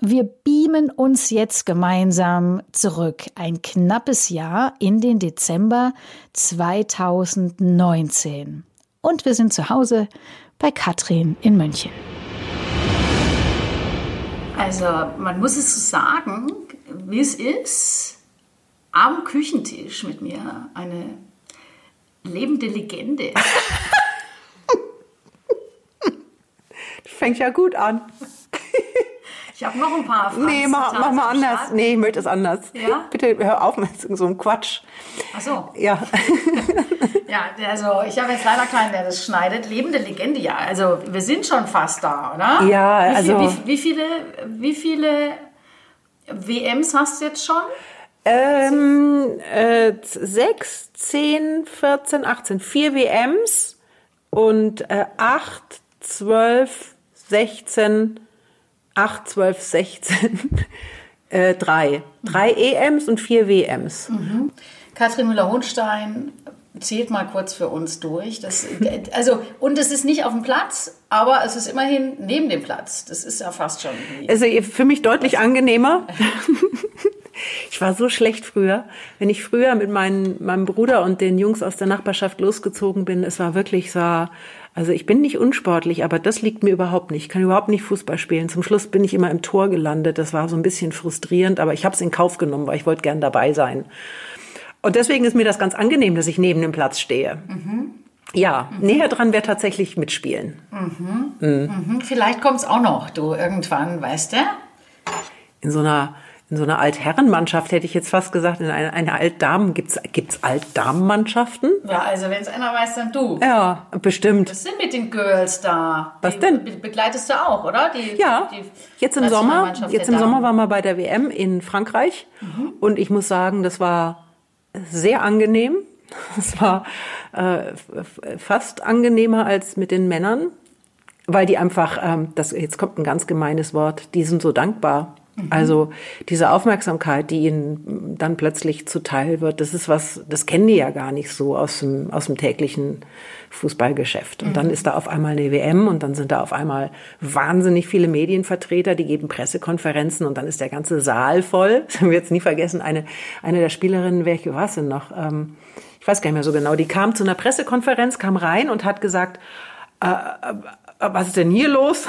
Speaker 1: Wir beamen uns jetzt gemeinsam zurück, ein knappes Jahr in den Dezember 2019. Und wir sind zu Hause bei Katrin in München.
Speaker 3: Also man muss es so sagen, wie es ist, am Küchentisch mit mir eine lebende Legende.
Speaker 4: das fängt ja gut an.
Speaker 3: Ich habe noch ein paar
Speaker 4: Fragen. Nee, mach, mach mal anders. Starten. Nee, ich möchte es anders. Ja? Bitte hör auf mit so einem Quatsch.
Speaker 3: Ach so.
Speaker 4: Ja.
Speaker 3: ja, also ich habe jetzt leider keinen, der das schneidet. Lebende Legende, ja. Also wir sind schon fast da, oder?
Speaker 4: Ja,
Speaker 3: wie
Speaker 4: also.
Speaker 3: Viel, wie, wie, viele, wie viele WMs hast du jetzt schon?
Speaker 4: Ähm, äh, 6, 10, 14, 18. Vier WMs und äh, 8, 12, 16, 8, 12, 16. äh, drei. Drei EMs und vier WMs.
Speaker 3: Mhm. Katrin Müller-Hohnstein zählt mal kurz für uns durch. Das, also, und es ist nicht auf dem Platz, aber es ist immerhin neben dem Platz. Das ist ja fast schon.
Speaker 4: Also für mich deutlich angenehmer. Ich war so schlecht früher. Wenn ich früher mit meinen, meinem Bruder und den Jungs aus der Nachbarschaft losgezogen bin, es war wirklich so, also ich bin nicht unsportlich, aber das liegt mir überhaupt nicht. Ich kann überhaupt nicht Fußball spielen. Zum Schluss bin ich immer im Tor gelandet. Das war so ein bisschen frustrierend, aber ich habe es in Kauf genommen, weil ich wollte gern dabei sein. Und deswegen ist mir das ganz angenehm, dass ich neben dem Platz stehe. Mhm. Ja, mhm. näher dran wäre tatsächlich mitspielen.
Speaker 3: Mhm. Mhm. Vielleicht kommt es auch noch, du irgendwann, weißt du?
Speaker 4: In so einer
Speaker 2: in so einer Altherrenmannschaft hätte ich jetzt fast gesagt, in einer, einer Altdamen, gibt's gibt's Altdamenmannschaften?
Speaker 1: Ja, also wenn es einer weiß, dann du.
Speaker 2: Ja, bestimmt.
Speaker 1: Was sind mit den Girls da?
Speaker 2: Was
Speaker 1: die
Speaker 2: denn?
Speaker 1: be- Begleitest du auch, oder? Die,
Speaker 2: Ja,
Speaker 1: die
Speaker 2: jetzt im Sommer, jetzt im Sommer
Speaker 1: Damen.
Speaker 2: waren wir bei der WM in Frankreich und ich muss sagen, das war sehr angenehm. Es war äh, fast angenehmer als mit den Männern, weil die einfach, ähm, das jetzt kommt ein ganz gemeines Wort, die sind so dankbar. Also diese Aufmerksamkeit, die ihnen dann plötzlich zuteil wird, das ist was, das kennen die ja gar nicht so aus dem, aus dem täglichen Fußballgeschäft. Und dann ist da auf einmal eine WM und dann sind da auf einmal wahnsinnig viele Medienvertreter, die geben Pressekonferenzen und dann ist der ganze Saal voll. Das haben wir jetzt nie vergessen. Eine, eine der Spielerinnen, welche war es denn noch? Ähm, ich weiß gar nicht mehr so genau. Die kam zu einer Pressekonferenz, kam rein und hat gesagt, äh, was ist denn hier los?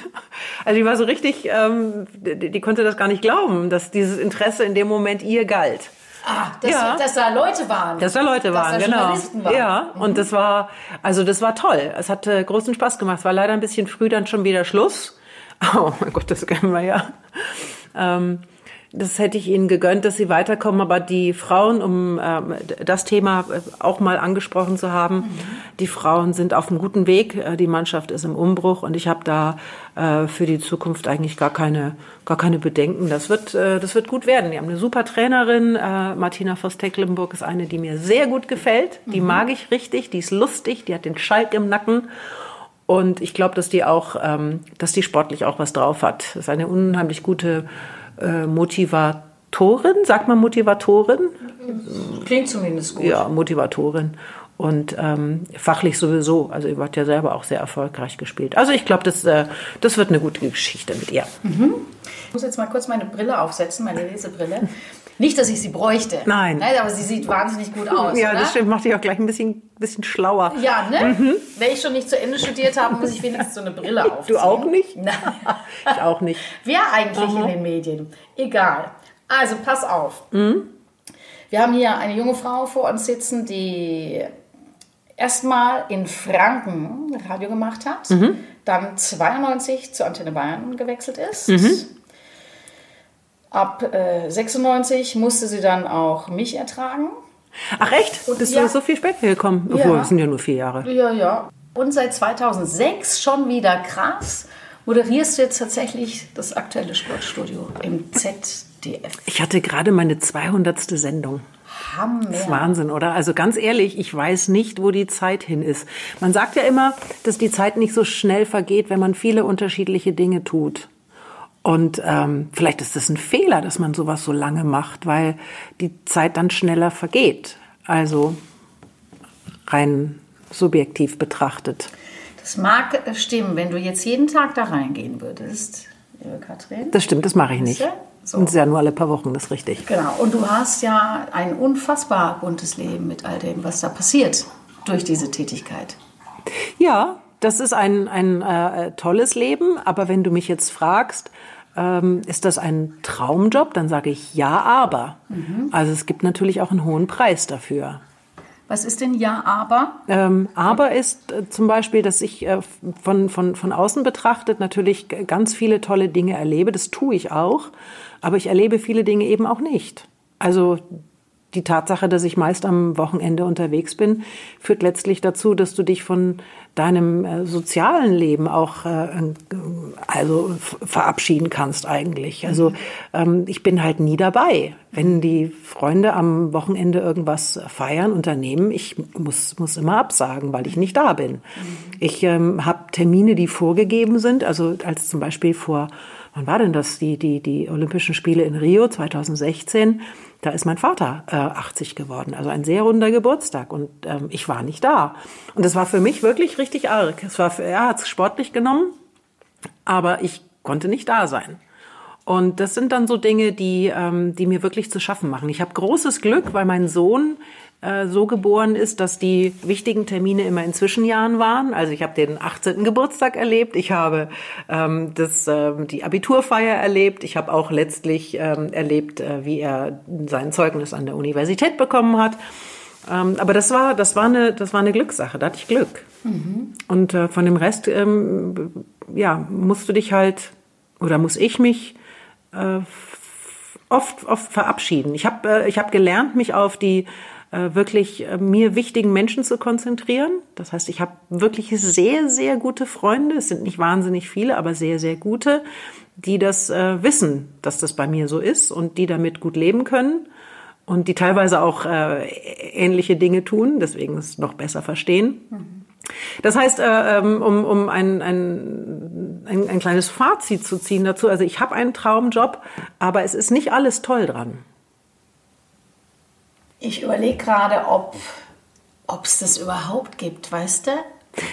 Speaker 2: also die war so richtig, ähm, die, die konnte das gar nicht glauben, dass dieses Interesse in dem Moment ihr galt.
Speaker 1: Ah, dass,
Speaker 2: Ja.
Speaker 1: dass da Leute waren.
Speaker 2: Dass da Leute waren,
Speaker 1: dass da
Speaker 2: genau.
Speaker 1: Journalisten waren.
Speaker 2: Ja, und das war, also das war toll. Es hat äh, großen Spaß gemacht. Es war leider ein bisschen früh dann schon wieder Schluss. Oh mein Gott, das kennen wir ja. Ähm, das hätte ich ihnen gegönnt, dass sie weiterkommen, aber die Frauen, um ähm, das Thema äh, auch mal angesprochen zu haben, die Frauen sind auf einem guten Weg, äh, die Mannschaft ist im Umbruch und ich habe da äh, für die Zukunft eigentlich gar keine, gar keine Bedenken. Das wird, äh, das wird gut werden. Die haben eine super Trainerin, äh, Martina Voss-Tecklenburg ist eine, die mir sehr gut gefällt, die mag ich richtig, die ist lustig, die hat den Schalk im Nacken und ich glaube, dass die auch, ähm, dass die sportlich auch was drauf hat. Das ist eine unheimlich gute äh, Motivatorin, sagt man Motivatorin?
Speaker 1: Klingt zumindest gut.
Speaker 2: Ja, Motivatorin. Und ähm, fachlich sowieso. Also ihr wart ja selber auch sehr erfolgreich gespielt. Also ich glaube, das, äh, das wird eine gute Geschichte mit ihr.
Speaker 1: Ich muss jetzt mal kurz meine Brille aufsetzen, meine Lesebrille. Nicht, dass ich sie bräuchte.
Speaker 2: Nein.
Speaker 1: Nein, aber sie sieht wahnsinnig gut aus.
Speaker 2: ja,
Speaker 1: oder?
Speaker 2: das stimmt. Macht dich auch gleich ein bisschen, bisschen schlauer.
Speaker 1: Ja, ne?
Speaker 2: Mhm.
Speaker 1: Wenn ich schon nicht zu Ende studiert habe, muss ich wenigstens so eine Brille aufziehen.
Speaker 2: Du auch nicht?
Speaker 1: Nein.
Speaker 2: Ich auch nicht.
Speaker 1: Wer eigentlich in den Medien? Egal. Also, pass auf.
Speaker 2: Mhm.
Speaker 1: Wir haben hier eine junge Frau vor uns sitzen, die erstmal in Franken Radio gemacht hat,
Speaker 2: Mhm.
Speaker 1: dann 92 zur Antenne Bayern gewechselt ist.
Speaker 2: Mhm.
Speaker 1: Ab äh, 96 musste sie dann auch mich ertragen.
Speaker 2: Ach echt? Bist
Speaker 1: ja.
Speaker 2: du so viel später gekommen?
Speaker 1: Ja.
Speaker 2: Obwohl, es sind ja nur vier Jahre.
Speaker 1: Ja, ja. Und seit 2006 schon wieder krass moderierst du jetzt tatsächlich das aktuelle Sportstudio im ZDF.
Speaker 2: Ich hatte gerade meine 200. Sendung.
Speaker 1: Hammer.
Speaker 2: Das ist Wahnsinn, oder? Also ganz ehrlich, ich weiß nicht, wo die Zeit hin ist. Man sagt ja immer, dass die Zeit nicht so schnell vergeht, wenn man viele unterschiedliche Dinge tut. Und ähm, vielleicht ist das ein Fehler, dass man sowas so lange macht, weil die Zeit dann schneller vergeht. Also rein subjektiv betrachtet.
Speaker 1: Das mag stimmen, wenn du jetzt jeden Tag da reingehen würdest, liebe Katrin.
Speaker 2: Das stimmt, das mache ich nicht.
Speaker 1: So.
Speaker 2: Und es ist ja nur alle paar Wochen, das ist richtig.
Speaker 1: Genau. Und du hast ja ein unfassbar buntes Leben mit all dem, was da passiert durch diese Tätigkeit.
Speaker 2: Ja, das ist ein, ein äh, tolles Leben, aber wenn du mich jetzt fragst, ähm, ist das ein Traumjob, dann sage ich ja, aber. Also es gibt natürlich auch einen hohen Preis dafür.
Speaker 1: Was ist denn Ja, aber?
Speaker 2: Ähm, aber ist äh, zum Beispiel, dass ich äh, von, von, von außen betrachtet natürlich ganz viele tolle Dinge erlebe. Das tue ich auch. Aber ich erlebe viele Dinge eben auch nicht. Also die Tatsache, dass ich meist am Wochenende unterwegs bin, führt letztlich dazu, dass du dich von deinem äh, sozialen Leben auch äh, also verabschieden kannst eigentlich. Also ähm, ich bin halt nie dabei. Wenn die Freunde am Wochenende irgendwas feiern, unternehmen, ich muss, muss immer absagen, weil ich nicht da bin. Ich ähm, habe Termine, die vorgegeben sind, also als zum Beispiel vor wann war denn das? Die, die, die Olympischen Spiele in Rio 2016. Da ist mein Vater äh, 80 geworden. Also ein sehr runder Geburtstag. Und ähm, ich war nicht da. Und das war für mich wirklich richtig arg. Es war, er hat es sportlich genommen, aber ich konnte nicht da sein. Und das sind dann so Dinge, die, ähm, die mir wirklich zu schaffen machen. Ich habe großes Glück, weil mein Sohn äh, so geboren ist, dass die wichtigen Termine immer in Zwischenjahren waren. Also ich habe den 18. Geburtstag erlebt, ich habe ähm, das, ähm, die Abiturfeier erlebt, ich habe auch letztlich ähm, erlebt, äh, wie er sein Zeugnis an der Universität bekommen hat. Ähm, aber das war, das war eine, das war eine Glückssache. Da hatte ich Glück. Und äh, von dem Rest, ähm, ja, musst du dich halt oder muss ich mich äh, oft, oft verabschieden. Ich habe äh, ich hab gelernt, mich auf die wirklich äh, mir wichtigen Menschen zu konzentrieren. Das heißt, ich habe wirklich sehr, sehr gute Freunde. Es sind nicht wahnsinnig viele, aber sehr, sehr gute, die das äh, wissen, dass das bei mir so ist und die damit gut leben können und die teilweise auch äh, ähnliche Dinge tun, deswegen es noch besser verstehen. Das heißt, äh, ähm, um, um ein, ein, ein, ein kleines Fazit zu ziehen dazu, also ich habe einen Traumjob, aber es ist nicht alles toll dran.
Speaker 1: Ich überlege gerade, ob es das überhaupt gibt, weißt du?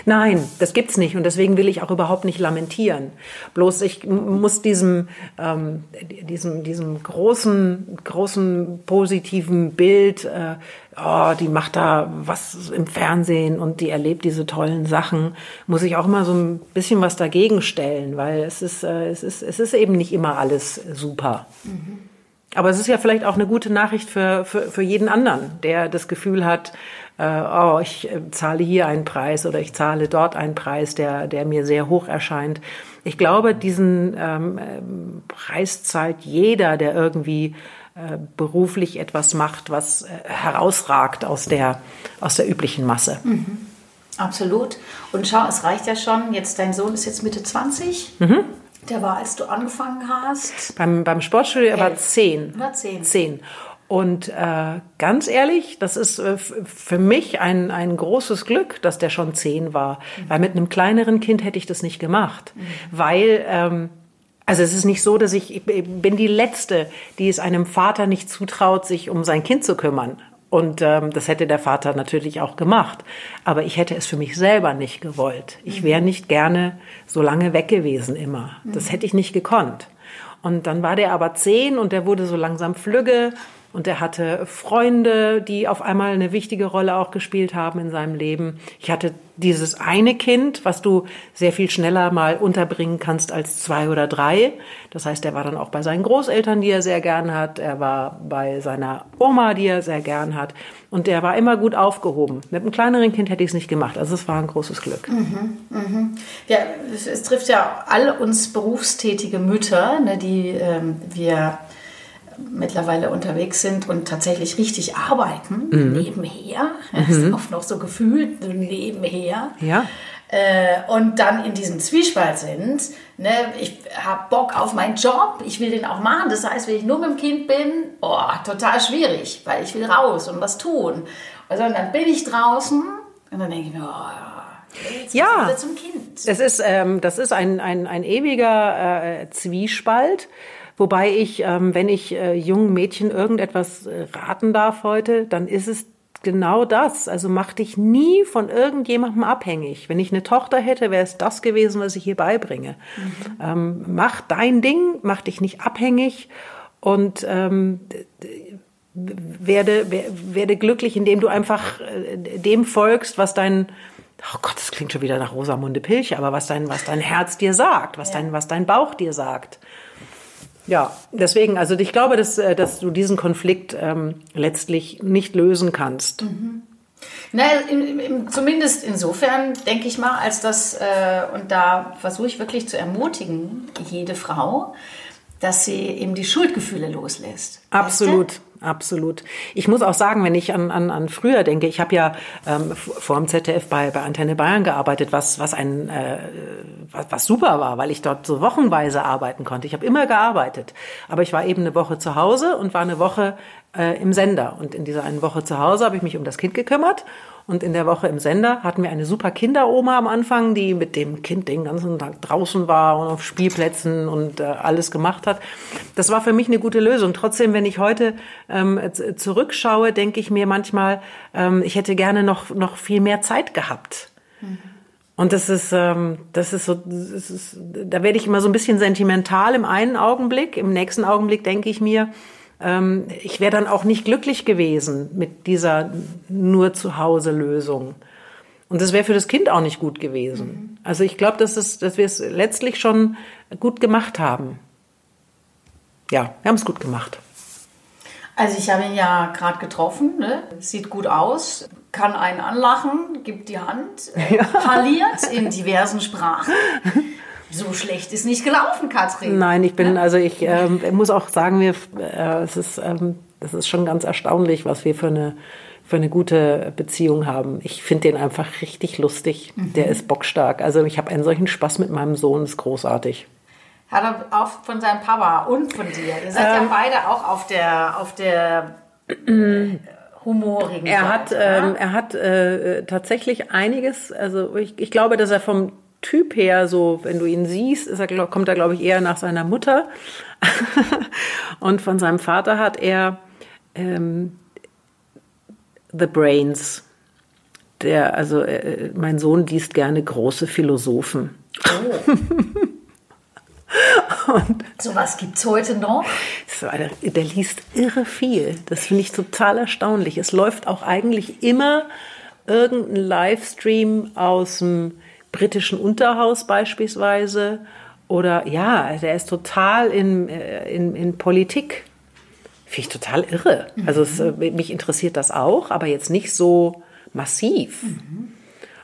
Speaker 2: Nein, das gibt's nicht und deswegen will ich auch überhaupt nicht lamentieren. Bloß ich muss diesem ähm, diesem diesem großen großen positiven Bild, äh, oh, die macht da was im Fernsehen und die erlebt diese tollen Sachen, muss ich auch immer so ein bisschen was dagegen stellen, weil es ist äh, es ist es ist eben nicht immer alles super. Mhm. Aber es ist ja vielleicht auch eine gute Nachricht für, für, für jeden anderen, der das Gefühl hat, äh, oh, ich äh, zahle hier einen Preis oder ich zahle dort einen Preis, der, der mir sehr hoch erscheint. Ich glaube, diesen ähm, äh, Preis zahlt jeder, der irgendwie äh, beruflich etwas macht, was äh, herausragt aus der, aus der üblichen Masse. Mhm.
Speaker 1: Absolut. Und schau, es reicht ja schon. Jetzt dein Sohn ist jetzt Mitte 20. Mhm. Der war, als du angefangen hast?
Speaker 2: Beim, beim Sportstudio, er war zehn.
Speaker 1: War zehn.
Speaker 2: Zehn. Und äh, ganz ehrlich, das ist äh, für mich ein, ein großes Glück, dass der schon zehn war. Mhm. Weil mit einem kleineren Kind hätte ich das nicht gemacht. Mhm. Weil, ähm, also es ist nicht so, dass ich, ich bin die Letzte, die es einem Vater nicht zutraut, sich um sein Kind zu kümmern. Und ähm, das hätte der Vater natürlich auch gemacht. Aber ich hätte es für mich selber nicht gewollt. Ich mhm. wäre nicht gerne so lange weg gewesen immer. Das hätte ich nicht gekonnt. Und dann war der aber zehn und der wurde so langsam flügge und er hatte Freunde, die auf einmal eine wichtige Rolle auch gespielt haben in seinem Leben. Ich hatte dieses eine Kind, was du sehr viel schneller mal unterbringen kannst als zwei oder drei. Das heißt, er war dann auch bei seinen Großeltern, die er sehr gern hat. Er war bei seiner Oma, die er sehr gern hat. Und er war immer gut aufgehoben. Mit einem kleineren Kind hätte ich es nicht gemacht. Also es war ein großes Glück.
Speaker 1: Mhm, mhm. Ja, es, trifft ja all uns berufstätige Mütter, ne, die ähm, wir mittlerweile unterwegs sind und tatsächlich richtig arbeiten, mhm. nebenher, das ist oft noch so gefühlt, so nebenher.
Speaker 2: Ja.
Speaker 1: Äh, und dann in diesem Zwiespalt sind, ne, ich habe Bock auf meinen Job, ich will den auch machen. Das heißt, wenn ich nur mit dem Kind bin, oh, total schwierig, weil ich will raus und was tun. Also und dann bin ich draußen und dann denke ich mir, oh,
Speaker 2: ja, zum Kind. Das ist, ähm, das ist ein, ein, ein ewiger äh, Zwiespalt. Wobei ich, ähm, wenn ich äh, jungen Mädchen irgendetwas äh, raten darf heute, dann ist es genau das. Also mach dich nie von irgendjemandem abhängig. Wenn ich eine Tochter hätte, wäre es das gewesen, was ich hier beibringe. Mhm. Ähm, mach dein Ding, mach dich nicht abhängig und ähm, werde, werde glücklich, indem du einfach äh, dem folgst, was dein Oh Gott, das klingt schon wieder nach Rosamunde Pilche, aber was dein, was dein Herz dir sagt, was dein, was dein Bauch dir sagt. Ja, deswegen, also ich glaube, dass, äh, dass du diesen Konflikt ähm, letztlich nicht lösen kannst.
Speaker 1: Mhm. Naja, in, in, zumindest insofern denke ich mal, als dass, äh, und da versuche ich wirklich zu ermutigen, jede Frau, dass sie eben die Schuldgefühle loslässt.
Speaker 2: Absolut. Weißt du? Absolut. Ich muss auch sagen, wenn ich an, an, an früher denke, ich habe ja ähm, vor dem ZDF bei, bei Antenne Bayern gearbeitet, was, was ein äh, was, was super war, weil ich dort so wochenweise arbeiten konnte. Ich habe immer gearbeitet, aber ich war eben eine Woche zu Hause und war eine Woche äh, im Sender. Und in dieser einen Woche zu Hause habe ich mich um das Kind gekümmert und in der Woche im Sender hatten wir eine super Kinderoma am Anfang, die mit dem Kind den ganzen Tag draußen war und auf Spielplätzen und äh, alles gemacht hat. Das war für mich eine gute Lösung. Trotzdem, wenn ich heute ähm, zurückschaue, denke ich mir manchmal, ähm, ich hätte gerne noch, noch viel mehr Zeit gehabt. Mhm. Und das ist, ähm, das ist so, das ist, da werde ich immer so ein bisschen sentimental im einen Augenblick. Im nächsten Augenblick denke ich mir, ähm, ich wäre dann auch nicht glücklich gewesen mit dieser nur zu Hause Lösung. Und das wäre für das Kind auch nicht gut gewesen. Mhm. Also ich glaube, dass, es, dass wir es letztlich schon gut gemacht haben. Ja, wir haben es gut gemacht.
Speaker 1: Also ich habe ihn ja gerade getroffen, ne? sieht gut aus, kann einen anlachen, gibt die Hand, äh, ja. parliert in diversen Sprachen.
Speaker 5: so schlecht ist nicht gelaufen, Katrin.
Speaker 2: Nein, ich bin, also ich ähm, muss auch sagen, wir, äh, es ist, ähm, das ist schon ganz erstaunlich, was wir für eine, für eine gute Beziehung haben. Ich finde den einfach richtig lustig. Mhm. Der ist bockstark. Also ich habe einen solchen Spaß mit meinem Sohn, ist großartig.
Speaker 5: Hat er auch von seinem Papa und von dir. Ihr seid ähm, ja beide auch auf der, auf der äh, humorigen
Speaker 2: er Seite. Hat, ähm, er hat äh, tatsächlich einiges, also ich, ich glaube, dass er vom Typ her, so wenn du ihn siehst, er, kommt er, glaube ich, eher nach seiner Mutter. und von seinem Vater hat er ähm, The Brains. Der, also äh, mein Sohn liest gerne große Philosophen. Oh.
Speaker 5: Und so was gibt es heute noch?
Speaker 2: Der, der liest irre viel. Das finde ich total erstaunlich. Es läuft auch eigentlich immer irgendein Livestream aus dem britischen Unterhaus beispielsweise. Oder ja, der ist total in, äh, in, in Politik. Finde ich total irre. Mhm. Also es, äh, mich interessiert das auch, aber jetzt nicht so massiv. Mhm.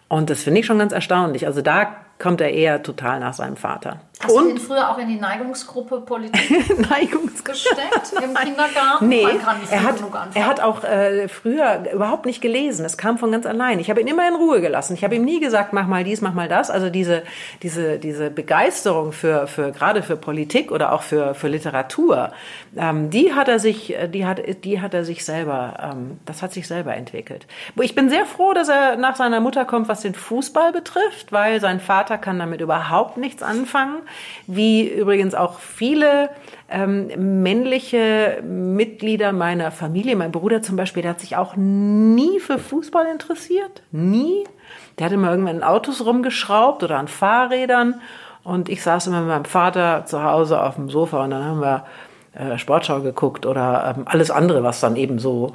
Speaker 2: Und das finde ich schon ganz erstaunlich. Also da kommt er eher total nach seinem Vater.
Speaker 5: Hast und, du ihn früher auch in die Neigungsgruppe Politik Neigungsgruppe. gesteckt im Kindergarten?
Speaker 2: Nee, er hat, er hat auch äh, früher überhaupt nicht gelesen. Es kam von ganz allein. Ich habe ihn immer in Ruhe gelassen. Ich habe ihm nie gesagt, mach mal dies, mach mal das. Also diese, diese, diese Begeisterung für, für gerade für Politik oder auch für, für Literatur, ähm, die hat er sich, die hat, die hat er sich selber, ähm, das hat sich selber entwickelt. Ich bin sehr froh, dass er nach seiner Mutter kommt, was den Fußball betrifft, weil sein Vater kann damit überhaupt nichts anfangen wie übrigens auch viele ähm, männliche Mitglieder meiner Familie. Mein Bruder zum Beispiel, der hat sich auch nie für Fußball interessiert. Nie. Der hat immer irgendwann in Autos rumgeschraubt oder an Fahrrädern. Und ich saß immer mit meinem Vater zu Hause auf dem Sofa und dann haben wir äh, Sportschau geguckt oder ähm, alles andere, was dann eben so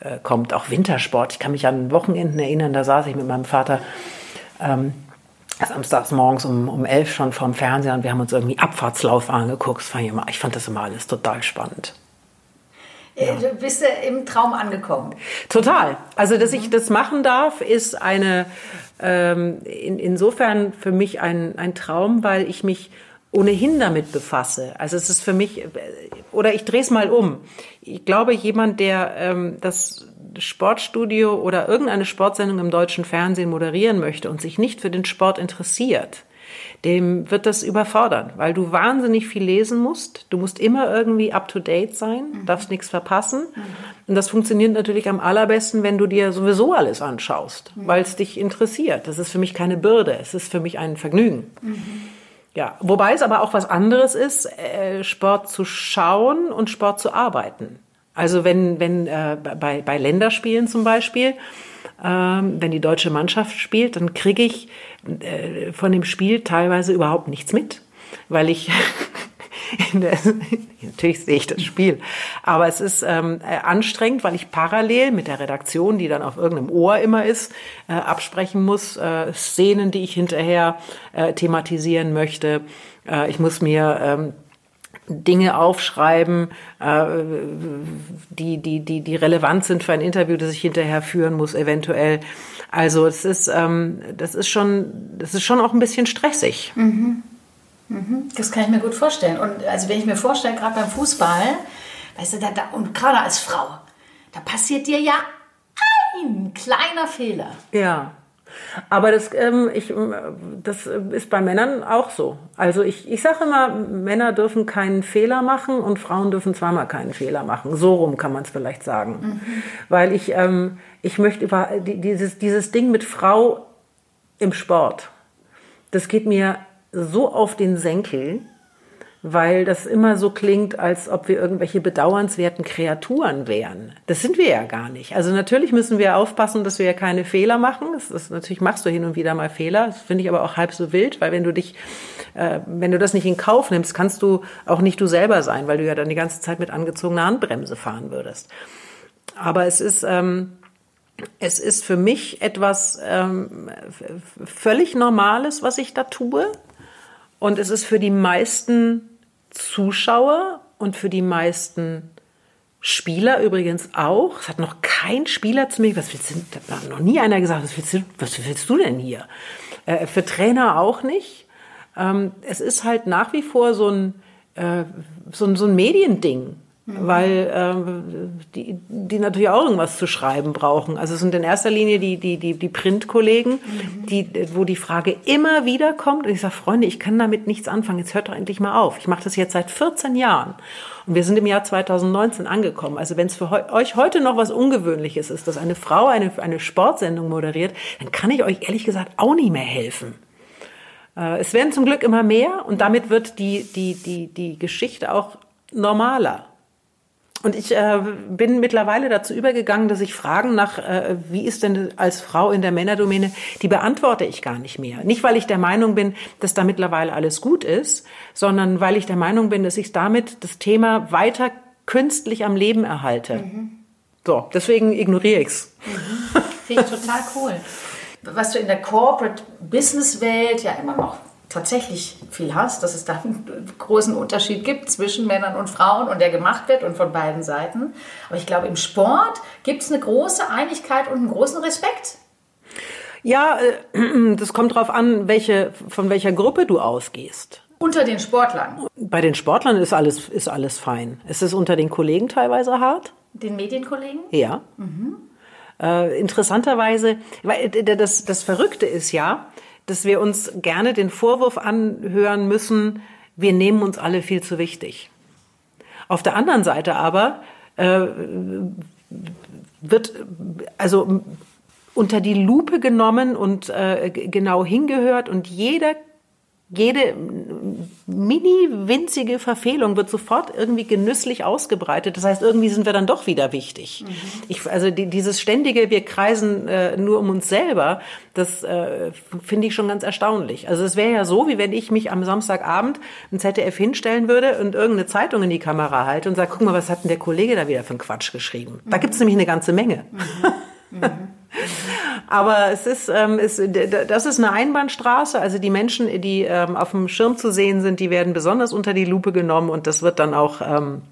Speaker 2: äh, kommt. Auch Wintersport. Ich kann mich an Wochenenden erinnern, da saß ich mit meinem Vater ähm, samstags morgens um, um elf schon vorm Fernseher und wir haben uns irgendwie Abfahrtslauf angeguckt. ich, fand das immer alles total spannend.
Speaker 5: Äh, ja. Du bist im Traum angekommen.
Speaker 2: Total. Also, dass ich das machen darf, ist eine ähm, in, insofern für mich ein, ein Traum, weil ich mich ohnehin damit befasse. Also es ist für mich, oder ich drehe es mal um. Ich glaube, jemand, der ähm, das Sportstudio oder irgendeine Sportsendung im deutschen Fernsehen moderieren möchte und sich nicht für den Sport interessiert, dem wird das überfordern, weil du wahnsinnig viel lesen musst. Du musst immer irgendwie up to date sein, mhm. darfst nichts verpassen. Mhm. Und das funktioniert natürlich am allerbesten, wenn du dir sowieso alles anschaust, mhm. weil es dich interessiert. Das ist für mich keine Bürde, es ist für mich ein Vergnügen. Mhm. Ja, wobei es aber auch was anderes ist, äh, Sport zu schauen und Sport zu arbeiten. Also wenn, wenn äh, bei, bei Länderspielen zum Beispiel, ähm, wenn die deutsche Mannschaft spielt, dann kriege ich äh, von dem Spiel teilweise überhaupt nichts mit, weil ich der, natürlich sehe ich das Spiel, aber es ist ähm, äh, anstrengend, weil ich parallel mit der Redaktion, die dann auf irgendeinem Ohr immer ist, äh, absprechen muss, äh, Szenen, die ich hinterher äh, thematisieren möchte. Äh, ich muss mir ähm, Dinge aufschreiben, äh, die, die, die, die relevant sind für ein Interview, das ich hinterher führen muss, eventuell. Also es ist, ähm, das ist schon, das ist schon auch ein bisschen stressig.
Speaker 5: Mhm. Mhm. Das kann ich mir gut vorstellen. Und also wenn ich mir vorstelle, gerade beim Fußball, weißt du, da, da, und gerade als Frau, da passiert dir ja ein kleiner Fehler.
Speaker 2: Ja. Aber das, ähm, ich, ähm, das ist bei Männern auch so. Also ich, ich sage immer, Männer dürfen keinen Fehler machen und Frauen dürfen zweimal keinen Fehler machen. So rum kann man es vielleicht sagen. Mhm. Weil ich, ähm, ich möchte über dieses, dieses Ding mit Frau im Sport, das geht mir so auf den Senkel weil das immer so klingt, als ob wir irgendwelche bedauernswerten Kreaturen wären. Das sind wir ja gar nicht. Also natürlich müssen wir aufpassen, dass wir ja keine Fehler machen. Das ist, natürlich machst du hin und wieder mal Fehler. Das finde ich aber auch halb so wild, weil wenn du dich, äh, wenn du das nicht in Kauf nimmst, kannst du auch nicht du selber sein, weil du ja dann die ganze Zeit mit angezogener Handbremse fahren würdest. Aber es ist, ähm, es ist für mich etwas ähm, völlig Normales, was ich da tue. Und es ist für die meisten Zuschauer und für die meisten Spieler übrigens auch. Es hat noch kein Spieler zu mir, was willst du, da hat noch nie einer gesagt, was willst du, was willst du denn hier? Äh, für Trainer auch nicht. ähm, es ist halt nach wie vor so ein, äh, so, so ein Mediending. Mhm. Weil äh, die, die natürlich auch irgendwas zu schreiben brauchen. Also es sind in erster Linie die, die, die, die Printkollegen, mhm. die, wo die Frage immer wieder kommt. Und ich sage, Freunde, ich kann damit nichts anfangen. Jetzt hört doch endlich mal auf. Ich mache das jetzt seit 14 Jahren. Und wir sind im Jahr 2019 angekommen. Also wenn es für heu euch heute noch was Ungewöhnliches ist, dass eine Frau eine, eine Sportsendung moderiert, dann kann ich euch ehrlich gesagt auch nicht mehr helfen. Äh, es werden zum Glück immer mehr und damit wird die, die, die, die Geschichte auch normaler. Und ich äh, bin mittlerweile dazu übergegangen, dass ich Fragen nach, äh, wie ist denn als Frau in der Männerdomäne, die beantworte ich gar nicht mehr. Nicht, weil ich der Meinung bin, dass da mittlerweile alles gut ist, sondern weil ich der Meinung bin, dass ich damit das Thema weiter künstlich am Leben erhalte. Mhm. So, deswegen ignoriere ich's.
Speaker 5: Mhm. Finde ich total cool. Was du in der Corporate Business Welt ja immer noch tatsächlich viel hast, dass es da einen großen Unterschied gibt zwischen Männern und Frauen und der gemacht wird und von beiden Seiten. Aber ich glaube, im Sport gibt es eine große Einigkeit und einen großen Respekt.
Speaker 2: Ja, äh, das kommt darauf an, welche, von welcher Gruppe du ausgehst.
Speaker 5: Unter den Sportlern?
Speaker 2: Bei den Sportlern ist alles, ist alles fein. Ist es unter den Kollegen teilweise hart?
Speaker 5: Den Medienkollegen?
Speaker 2: Ja. Mhm. Äh, interessanterweise, weil das, das Verrückte ist ja, dass wir uns gerne den Vorwurf anhören müssen, wir nehmen uns alle viel zu wichtig. Auf der anderen Seite aber äh, wird also unter die Lupe genommen und äh, genau hingehört und jeder jede mini winzige Verfehlung wird sofort irgendwie genüsslich ausgebreitet. Das heißt, irgendwie sind wir dann doch wieder wichtig. Mhm. Ich, also die, dieses ständige, wir kreisen äh, nur um uns selber, das äh, finde ich schon ganz erstaunlich. Also es wäre ja so, wie wenn ich mich am Samstagabend im ZDF hinstellen würde und irgendeine Zeitung in die Kamera halte und sage, guck mal, was hat denn der Kollege da wieder für einen Quatsch geschrieben? Mhm. Da gibt's nämlich eine ganze Menge. Mhm. Aber es ist, ähm, es, das ist eine Einbahnstraße. Also die Menschen, die ähm, auf dem Schirm zu sehen sind, die werden besonders unter die Lupe genommen und das wird dann auch ähm,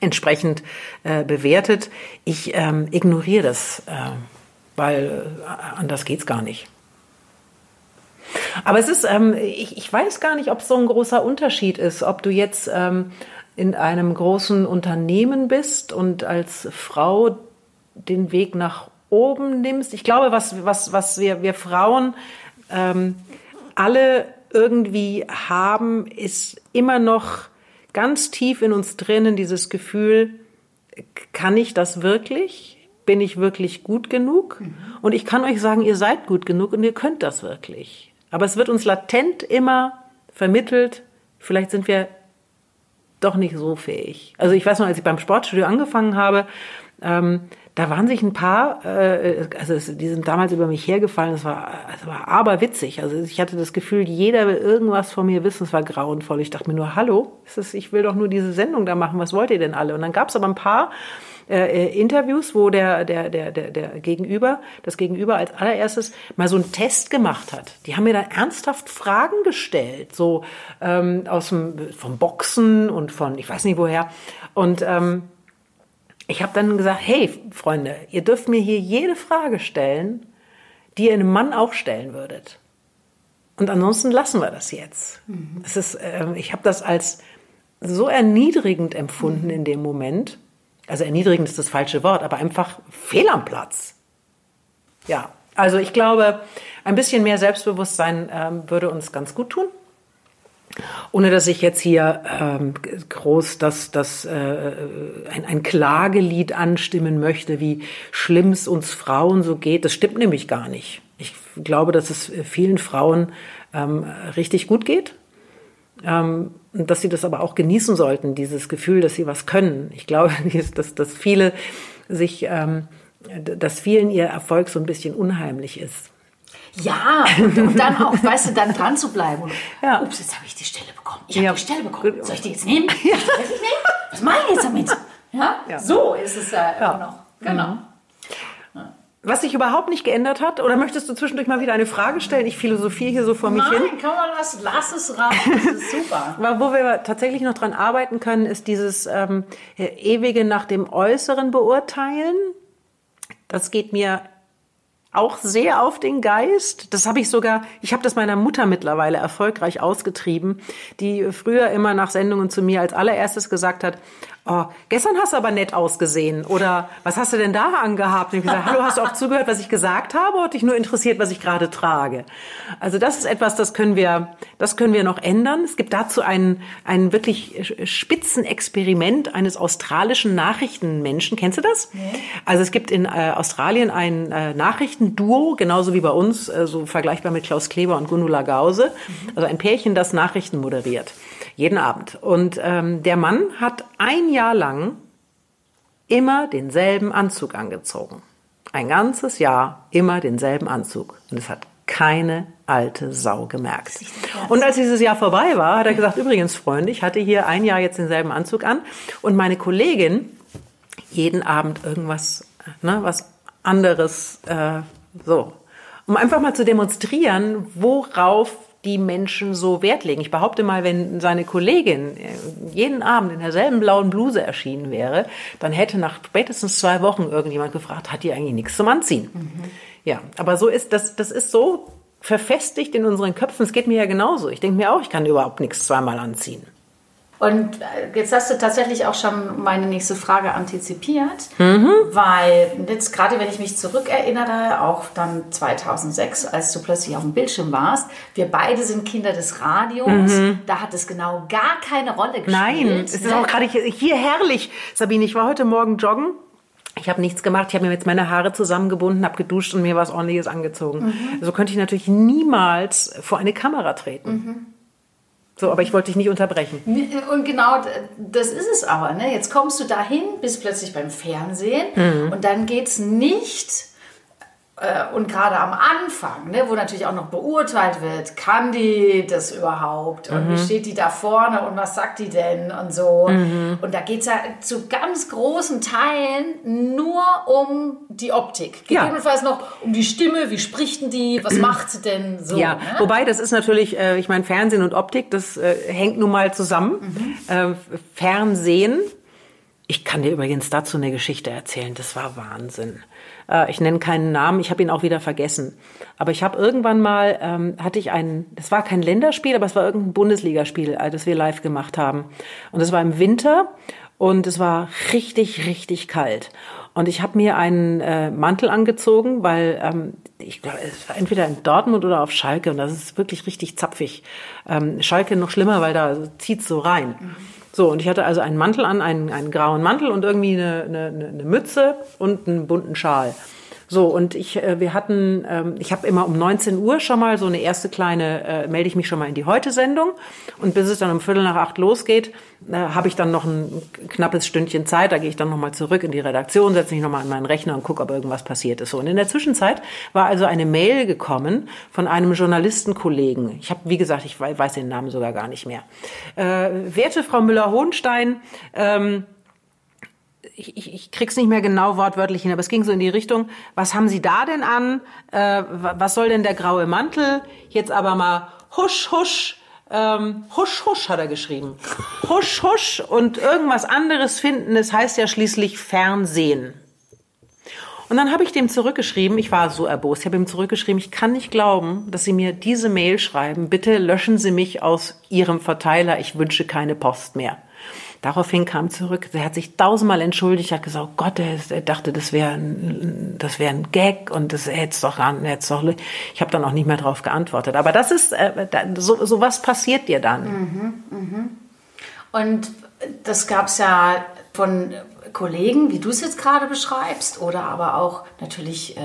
Speaker 2: entsprechend äh, bewertet. Ich ähm, ignoriere das, äh, weil äh, anders geht's gar nicht. Aber es ist, ähm, ich, ich weiß gar nicht, ob es so ein großer Unterschied ist, ob du jetzt ähm, in einem großen Unternehmen bist und als Frau den Weg nach oben nimmst. Ich glaube, was, was, was wir, wir Frauen ähm, alle irgendwie haben, ist immer noch ganz tief in uns drinnen dieses Gefühl, kann ich das wirklich? Bin ich wirklich gut genug? Mhm. Und ich kann euch sagen, ihr seid gut genug und ihr könnt das wirklich. Aber es wird uns latent immer vermittelt, vielleicht sind wir doch nicht so fähig. Also ich weiß noch, als ich beim Sportstudio angefangen habe, ähm, da waren sich ein paar, äh, also die sind damals über mich hergefallen, das war, das war aber witzig. Also ich hatte das Gefühl, jeder will irgendwas von mir wissen, es war grauenvoll. Ich dachte mir nur, hallo, ist das, ich will doch nur diese Sendung da machen, was wollt ihr denn alle? Und dann gab es aber ein paar äh, äh, Interviews, wo der, der, der, der, der Gegenüber, das Gegenüber als allererstes mal so einen Test gemacht hat. Die haben mir dann ernsthaft Fragen gestellt, so ähm, aus dem, vom Boxen und von, ich weiß nicht woher. Und ähm, ich habe dann gesagt, hey Freunde, ihr dürft mir hier jede Frage stellen, die ihr einem Mann auch stellen würdet. Und ansonsten lassen wir das jetzt. Mhm. Das ist, äh, ich habe das als so erniedrigend empfunden mhm. in dem Moment. Also erniedrigend ist das falsche Wort, aber einfach fehl am Platz. Ja, also ich glaube, ein bisschen mehr Selbstbewusstsein ähm, würde uns ganz gut tun. Ohne dass ich jetzt hier ähm, groß das, das, äh, ein, ein Klagelied anstimmen möchte, wie schlimm es uns Frauen so geht. Das stimmt nämlich gar nicht. Ich glaube, dass es vielen Frauen ähm, richtig gut geht. Ähm, dass sie das aber auch genießen sollten, dieses Gefühl, dass sie was können. Ich glaube, dass, dass viele sich, ähm, dass vielen ihr Erfolg so ein bisschen unheimlich ist.
Speaker 5: Ja, und dann auch, weißt du, dann dran zu bleiben. Und, ja. Ups, jetzt habe ich die Stelle bekommen. Ich habe ja. die Stelle bekommen. Soll ich die jetzt nehmen? Ja. Soll ich nehmen? Was mache ich jetzt damit? Ja? ja. So ist es ja, immer noch. Genau. Mhm.
Speaker 2: Was sich überhaupt nicht geändert hat, oder möchtest du zwischendurch mal wieder eine Frage stellen? Ich philosophiere hier so vor mich
Speaker 5: Nein,
Speaker 2: hin.
Speaker 5: Nein, kann man lassen. Lass es raus. Das ist super.
Speaker 2: Wo wir tatsächlich noch dran arbeiten können, ist dieses ähm, ewige nach dem Äußeren beurteilen. Das geht mir auch sehr auf den Geist. Das habe ich sogar, ich habe das meiner Mutter mittlerweile erfolgreich ausgetrieben, die früher immer nach Sendungen zu mir als allererstes gesagt hat, oh, gestern hast du aber nett ausgesehen oder was hast du denn da angehabt? Und ich gesagt, hallo, hast du auch zugehört, was ich gesagt habe? Hat dich nur interessiert, was ich gerade trage? Also das ist etwas, das können wir, das können wir noch ändern. Es gibt dazu ein, ein wirklich Spitzenexperiment eines australischen Nachrichtenmenschen. Kennst du das? Nee. Also es gibt in äh, Australien ein äh, Nachrichtenduo, genauso wie bei uns, äh, so vergleichbar mit Klaus Kleber und Gundula Gause. Mhm. Also ein Pärchen, das Nachrichten moderiert. Jeden Abend. Und ähm, der Mann hat ein Jahr lang immer denselben Anzug angezogen. Ein ganzes Jahr immer denselben Anzug. Und es hat keine alte Sau gemerkt. Und als dieses Jahr vorbei war, hat er gesagt, übrigens, Freunde, ich hatte hier ein Jahr jetzt denselben Anzug an und meine Kollegin jeden Abend irgendwas, ne, was anderes, äh, so. Um einfach mal zu demonstrieren, worauf die Menschen so Wert legen. Ich behaupte mal, wenn seine Kollegin äh, jeden Abend in derselben blauen Bluse erschienen wäre, dann hätte nach spätestens zwei Wochen irgendjemand gefragt, hat die eigentlich nichts zum Anziehen? Mhm. Ja, aber so ist das, das ist so verfestigt in unseren Köpfen. Es geht mir ja genauso. Ich denke mir auch, ich kann überhaupt nichts zweimal anziehen.
Speaker 1: Und äh, jetzt hast du tatsächlich auch schon meine nächste Frage antizipiert, mhm. weil jetzt gerade wenn ich mich zurückerinnere, auch dann 2006, als du plötzlich auf dem Bildschirm warst, wir beide sind Kinder des Radios, mhm. da hat es genau gar keine Rolle gespielt.
Speaker 2: Nein, es ist auch gerade hier herrlich. Sabine, ich war heute Morgen joggen. Ich habe nichts gemacht. Ich habe mir jetzt meine Haare zusammengebunden, habe geduscht und mir was Ordentliches angezogen. Mhm. So könnte ich natürlich niemals vor eine Kamera treten. Mhm. So, aber ich wollte dich nicht unterbrechen.
Speaker 1: Und genau das ist es aber. Ne? Jetzt kommst du dahin, bist plötzlich beim Fernsehen mhm. und dann geht es nicht und gerade am Anfang, ne, wo natürlich auch noch beurteilt wird, kann die das überhaupt? Und mhm. wie steht die da vorne und was sagt die denn und so? Mhm. Und da geht es ja zu ganz großen Teilen nur um die Optik. Gegebenenfalls ja. noch um die Stimme, wie spricht denn die, was macht sie denn so?
Speaker 2: Ja, ne? wobei das ist natürlich, äh, ich meine, Fernsehen und Optik, das äh, hängt nun mal zusammen. Mhm. Äh, Fernsehen, ich kann dir übrigens dazu eine Geschichte erzählen, das war Wahnsinn. Äh, ich nenne keinen Namen, ich habe ihn auch wieder vergessen. Aber ich habe irgendwann mal, ähm, hatte ich ein, das war kein Länderspiel, aber es war irgendein Bundesligaspiel, äh, das wir live gemacht haben. Und es war im Winter und es war richtig, richtig kalt. Und ich habe mir einen äh, Mantel angezogen, weil ähm, ich glaube, es war entweder in Dortmund oder auf Schalke und das ist wirklich richtig zapfig. Ähm, Schalke noch schlimmer, weil da zieht's so rein. Mhm. So, und ich hatte also einen Mantel an, einen, einen grauen Mantel und irgendwie eine, eine, eine Mütze und einen bunten Schal. So, und ich, äh, wir hatten, ähm, ich habe immer um 19 Uhr schon mal so eine erste kleine, äh, melde ich mich schon mal in die Heute-Sendung. Und bis es dann um Viertel nach acht losgeht, äh, habe ich dann noch ein knappes Stündchen Zeit. Da gehe ich dann nochmal zurück in die Redaktion, setze mich nochmal an meinen Rechner und gucke, ob irgendwas passiert ist. So, und in der Zwischenzeit war also eine Mail gekommen von einem Journalistenkollegen. Ich habe, wie gesagt, ich weiß den Namen sogar gar nicht mehr. Äh, werte Frau Müller-Hohenstein, ähm, ich, ich, ich krieg's nicht mehr genau wortwörtlich hin, aber es ging so in die Richtung, was haben Sie da denn an? Äh, was soll denn der graue Mantel? Jetzt aber mal husch, husch, ähm, husch, husch hat er geschrieben. Husch, husch und irgendwas anderes finden, das heißt ja schließlich Fernsehen. Und dann habe ich dem zurückgeschrieben, ich war so erbost, ich habe ihm zurückgeschrieben, ich kann nicht glauben, dass Sie mir diese Mail schreiben, bitte löschen Sie mich aus Ihrem Verteiler, ich wünsche keine Post mehr. Daraufhin kam zurück, er hat sich tausendmal entschuldigt, hat gesagt, oh Gott, er, er dachte, das wäre ein, das wäre ein Gag und das hätte doch, hätte doch, ich habe dann auch nicht mehr darauf geantwortet. Aber das ist, äh, so, so was passiert dir dann. Mhm,
Speaker 1: mh. Und das gab es ja von Kollegen, wie du es jetzt gerade beschreibst, oder aber auch natürlich äh,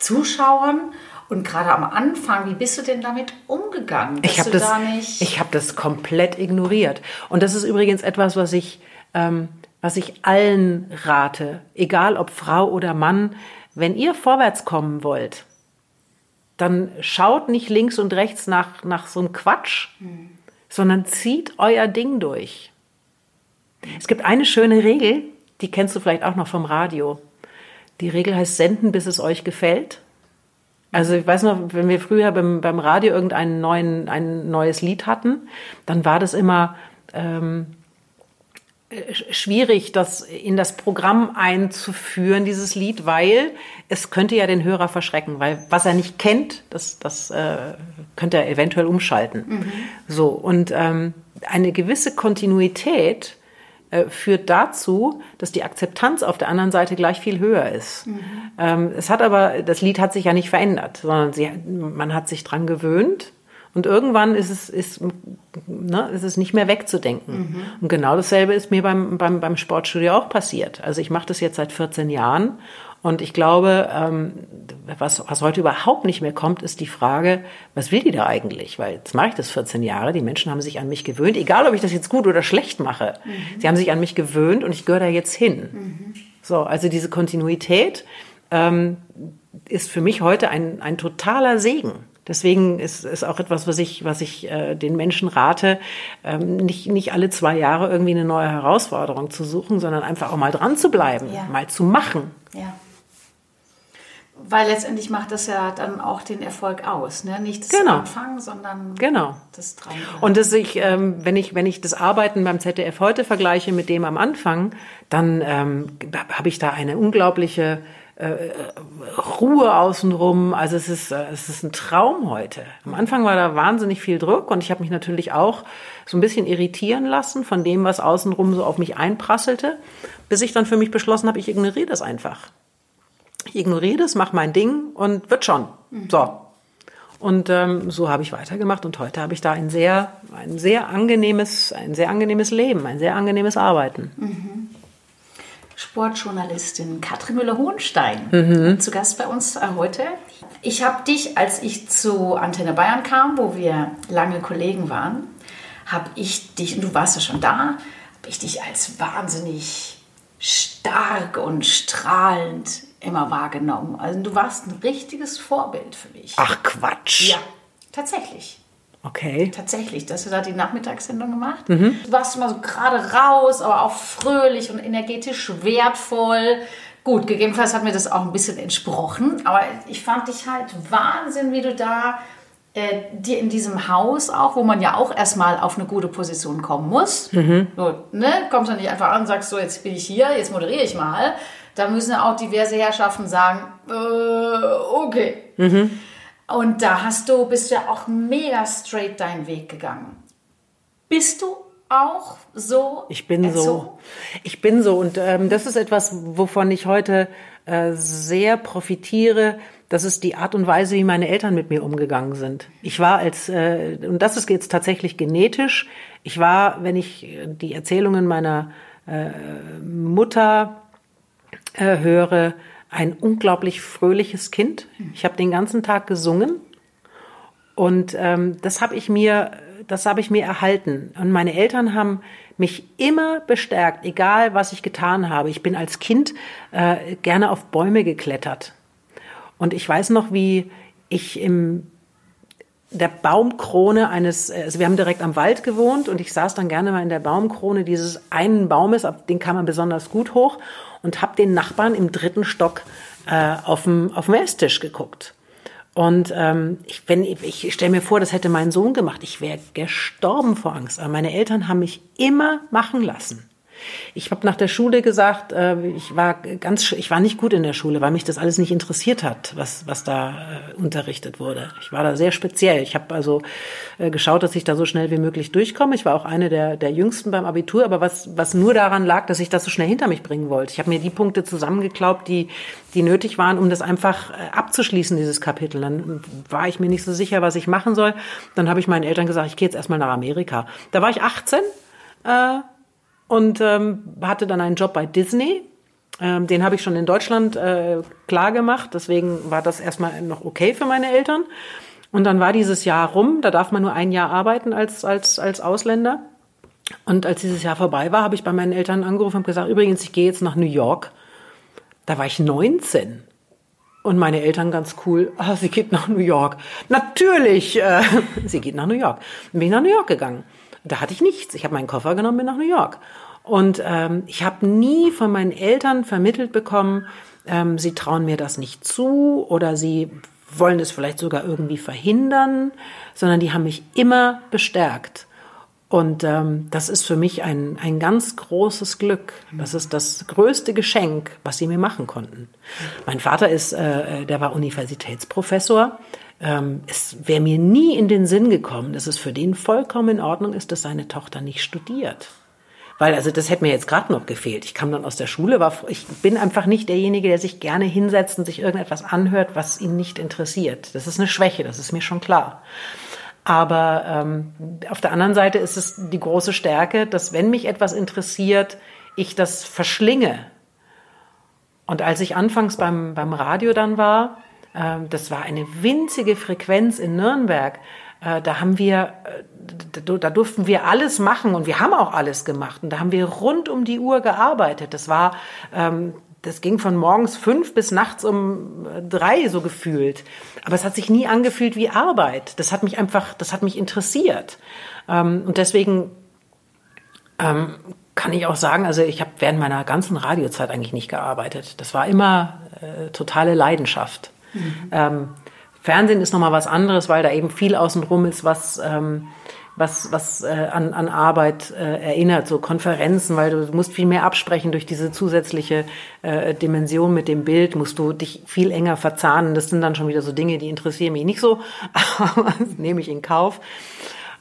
Speaker 1: Zuschauern. Und gerade am Anfang, wie bist du denn damit umgegangen?
Speaker 2: Ich habe das, da ich habe das komplett ignoriert. Und das ist übrigens etwas, was ich, ähm, was ich allen rate, egal ob Frau oder Mann, wenn ihr vorwärts kommen wollt, dann schaut nicht links und rechts nach, nach so einem Quatsch, hm. sondern zieht euer Ding durch. Es gibt eine schöne Regel, die kennst du vielleicht auch noch vom Radio. Die Regel heißt senden, bis es euch gefällt. Also ich weiß noch, wenn wir früher beim, beim Radio irgendein neuen, ein neues Lied hatten, dann war das immer, ähm, äh, schwierig, das in das Programm einzuführen, dieses Lied, weil es könnte ja den Hörer verschrecken, weil was er nicht kennt, das, das äh, könnte er eventuell umschalten. Mhm. So, und ähm, eine gewisse Kontinuität führt dazu, dass die Akzeptanz auf der anderen Seite gleich viel höher ist. Mhm. Ähm, es hat aber, das Lied hat sich ja nicht verändert, sondern sie, man hat sich dran gewöhnt und irgendwann ist es, ist, ne, ist es nicht mehr wegzudenken. Mhm. Und genau dasselbe ist mir beim, beim, beim Sportstudio auch passiert. Also ich mache das jetzt seit 14 Jahren und ich glaube, ähm, was, was heute überhaupt nicht mehr kommt, ist die Frage, was will die da eigentlich? Weil jetzt mache ich das 14 Jahre, die Menschen haben sich an mich gewöhnt, egal ob ich das jetzt gut oder schlecht mache. Mhm. Sie haben sich an mich gewöhnt und ich gehöre da jetzt hin. Mhm. So, also diese Kontinuität ähm, ist für mich heute ein, ein totaler Segen. Deswegen ist es auch etwas, was ich, was ich äh, den Menschen rate, ähm, nicht, nicht alle zwei Jahre irgendwie eine neue Herausforderung zu suchen, sondern einfach auch mal dran zu bleiben, ja. mal zu machen.
Speaker 1: Ja. Weil letztendlich macht das ja dann auch den Erfolg aus, ne? Nicht das
Speaker 2: genau.
Speaker 1: Anfangen, sondern
Speaker 2: genau.
Speaker 1: das Dran.
Speaker 2: Und das ich, ähm, wenn ich, wenn ich das Arbeiten beim ZDF heute vergleiche mit dem am Anfang, dann ähm, habe ich da eine unglaubliche äh, Ruhe außenrum. Also es ist, äh, es ist ein Traum heute. Am Anfang war da wahnsinnig viel Druck und ich habe mich natürlich auch so ein bisschen irritieren lassen von dem, was außenrum so auf mich einprasselte, bis ich dann für mich beschlossen habe, ich ignoriere das einfach. Ich ignoriere das, mache mein Ding und wird schon. Mhm. So. Und ähm, so habe ich weitergemacht und heute habe ich da ein sehr, ein sehr angenehmes, ein sehr angenehmes Leben, ein sehr angenehmes Arbeiten.
Speaker 1: Mhm. Sportjournalistin Katrin Müller-Hohenstein mhm. zu Gast bei uns heute. Ich habe dich, als ich zu Antenne Bayern kam, wo wir lange Kollegen waren, habe ich dich, und du warst ja schon da, habe ich dich als wahnsinnig stark und strahlend immer wahrgenommen. Also du warst ein richtiges Vorbild für mich.
Speaker 2: Ach Quatsch.
Speaker 1: Ja, tatsächlich.
Speaker 2: Okay.
Speaker 1: Tatsächlich, dass du da die Nachmittagssendung gemacht. Mhm. Du warst immer so gerade raus, aber auch fröhlich und energetisch wertvoll. Gut, gegebenenfalls hat mir das auch ein bisschen entsprochen, aber ich fand dich halt Wahnsinn, wie du da äh, dir in diesem Haus auch, wo man ja auch erstmal auf eine gute Position kommen muss. Mhm. So, ne? Kommst du nicht einfach an und sagst so, jetzt bin ich hier, jetzt moderiere ich mal. Da müssen auch diverse Herrschaften sagen, äh, okay. Mhm. Und da hast du, bist du ja auch mega straight deinen Weg gegangen. Bist du auch so?
Speaker 2: Ich bin erzogen? so. Ich bin so. Und ähm, das ist etwas, wovon ich heute äh, sehr profitiere. Das ist die Art und Weise, wie meine Eltern mit mir umgegangen sind. Ich war als, äh, und das ist jetzt tatsächlich genetisch, ich war, wenn ich die Erzählungen meiner äh, Mutter äh, höre, ein unglaublich fröhliches Kind. Ich habe den ganzen Tag gesungen und ähm, das habe ich mir, das habe ich mir erhalten. Und meine Eltern haben mich immer bestärkt, egal was ich getan habe. Ich bin als Kind äh, gerne auf Bäume geklettert. Und ich weiß noch, wie ich im der Baumkrone eines, also wir haben direkt am Wald gewohnt und ich saß dann gerne mal in der Baumkrone dieses einen Baumes, auf den kam man besonders gut hoch und habe den Nachbarn im dritten Stock äh, auf dem auf dem Esstisch geguckt. Und ähm, ich, wenn ich, stelle mir vor, das hätte mein Sohn gemacht, ich wäre gestorben vor Angst. Aber meine Eltern haben mich immer machen lassen. Ich habe nach der Schule gesagt, äh, ich war ganz, ich war nicht gut in der Schule, weil mich das alles nicht interessiert hat, was was da äh, unterrichtet wurde. Ich war da sehr speziell. Ich habe also äh, geschaut, dass ich da so schnell wie möglich durchkomme. Ich war auch eine der der Jüngsten beim Abitur, aber was was nur daran lag, dass ich das so schnell hinter mich bringen wollte. Ich habe mir die Punkte zusammengeklaubt, die die nötig waren, um das einfach abzuschließen, dieses Kapitel. Dann war ich mir nicht so sicher, was ich machen soll. Dann habe ich meinen Eltern gesagt, ich gehe jetzt erstmal nach Amerika. Da war ich 18. Äh, und ähm, hatte dann einen Job bei Disney. Ähm, den habe ich schon in Deutschland äh, klar gemacht, deswegen war das erstmal noch okay für meine Eltern. Und dann war dieses Jahr rum, da darf man nur ein Jahr arbeiten als, als, als Ausländer. Und als dieses Jahr vorbei war, habe ich bei meinen Eltern angerufen und gesagt, übrigens, ich gehe jetzt nach New York. Da war ich 19. Und meine Eltern ganz cool, ah, sie geht nach New York. Natürlich, äh, sie geht nach New York. Bin ich nach New York gegangen. Da hatte ich nichts. Ich habe meinen Koffer genommen, bin nach New York. Und ähm, ich habe nie von meinen Eltern vermittelt bekommen, ähm, sie trauen mir das nicht zu oder sie wollen es vielleicht sogar irgendwie verhindern, sondern die haben mich immer bestärkt. Und ähm, das ist für mich ein, ein ganz großes Glück. Das ist das größte Geschenk, was sie mir machen konnten. Mein Vater ist, äh, der war Universitätsprofessor. Ähm, es wäre mir nie in den Sinn gekommen, dass es für den vollkommen in Ordnung ist, dass seine Tochter nicht studiert. Weil, also das hätte mir jetzt gerade noch gefehlt. Ich kam dann aus der Schule, war, ich bin einfach nicht derjenige, der sich gerne hinsetzt und sich irgendetwas anhört, was ihn nicht interessiert. Das ist eine Schwäche, das ist mir schon klar. Aber ähm, auf der anderen Seite ist es die große Stärke, dass wenn mich etwas interessiert, ich das verschlinge. Und als ich anfangs beim, beim Radio dann war, das war eine winzige Frequenz in Nürnberg, äh, da haben wir, äh, da durften wir alles machen und wir haben auch alles gemacht. Und da haben wir rund um die Uhr gearbeitet. Das war, ähm, das ging von morgens fünf bis nachts um äh, drei so gefühlt. Aber es hat sich nie angefühlt wie Arbeit. Das hat mich einfach, das hat mich interessiert. Ähm, und deswegen ähm, kann ich auch sagen, also ich habe während meiner ganzen Radiozeit eigentlich nicht gearbeitet. Das war immer totale Leidenschaft. Mhm. Ähm, Fernsehen ist nochmal was anderes, weil da eben viel außenrum ist, was ähm, was, was äh, an, an Arbeit äh, erinnert, so Konferenzen, weil du musst viel mehr absprechen durch diese zusätzliche äh, Dimension mit dem Bild, musst du dich viel enger verzahnen. Das sind dann schon wieder so Dinge, die interessieren mich nicht so, aber das nehme ich in Kauf.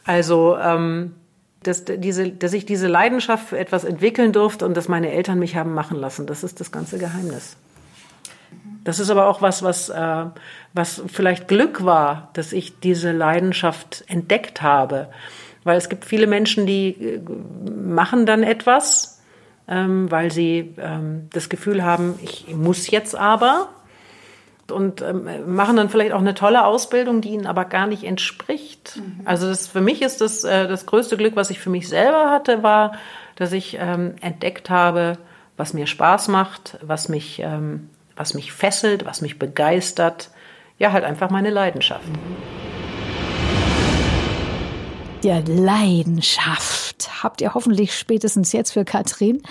Speaker 2: Also ähm, dass, diese, dass ich diese Leidenschaft für etwas entwickeln durfte und dass meine Eltern mich haben machen lassen, das ist das ganze Geheimnis. Das ist aber auch was, was, äh, was vielleicht Glück war, dass ich diese Leidenschaft entdeckt habe. Weil es gibt viele Menschen, die äh, machen dann etwas, ähm, weil sie ähm, das Gefühl haben, ich muss jetzt aber und ähm, machen dann vielleicht auch eine tolle Ausbildung, die ihnen aber gar nicht entspricht. Mhm. Also das, für mich ist das äh, das größte Glück, was ich für mich selber hatte, war, dass ich ähm, entdeckt habe, was mir Spaß macht, was mich ähm, was mich fesselt, was mich begeistert. Ja, halt einfach meine Leidenschaft.
Speaker 1: Ja, Leidenschaft habt ihr hoffentlich spätestens jetzt für Katrin.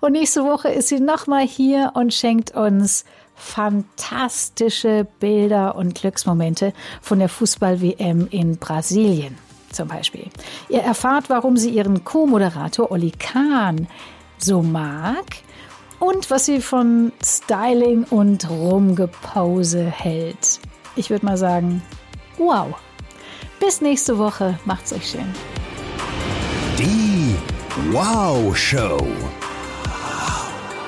Speaker 1: Und nächste Woche ist sie nochmal hier und schenkt uns fantastische Bilder und Glücksmomente von der Fußball-WM in Brasilien zum Beispiel. Ihr erfahrt, warum sie ihren Co-Moderator Oli Kahn so mag und was sie von Styling und Rumgepause hält. Ich würde mal sagen, wow. Bis nächste Woche. Macht's euch schön.
Speaker 6: Die Wow Show.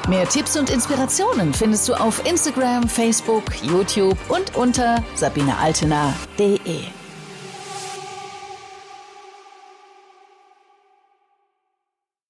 Speaker 7: Mehr Tipps und Inspirationen findest du auf Instagram, Facebook, YouTube und unter sabinealtener.de.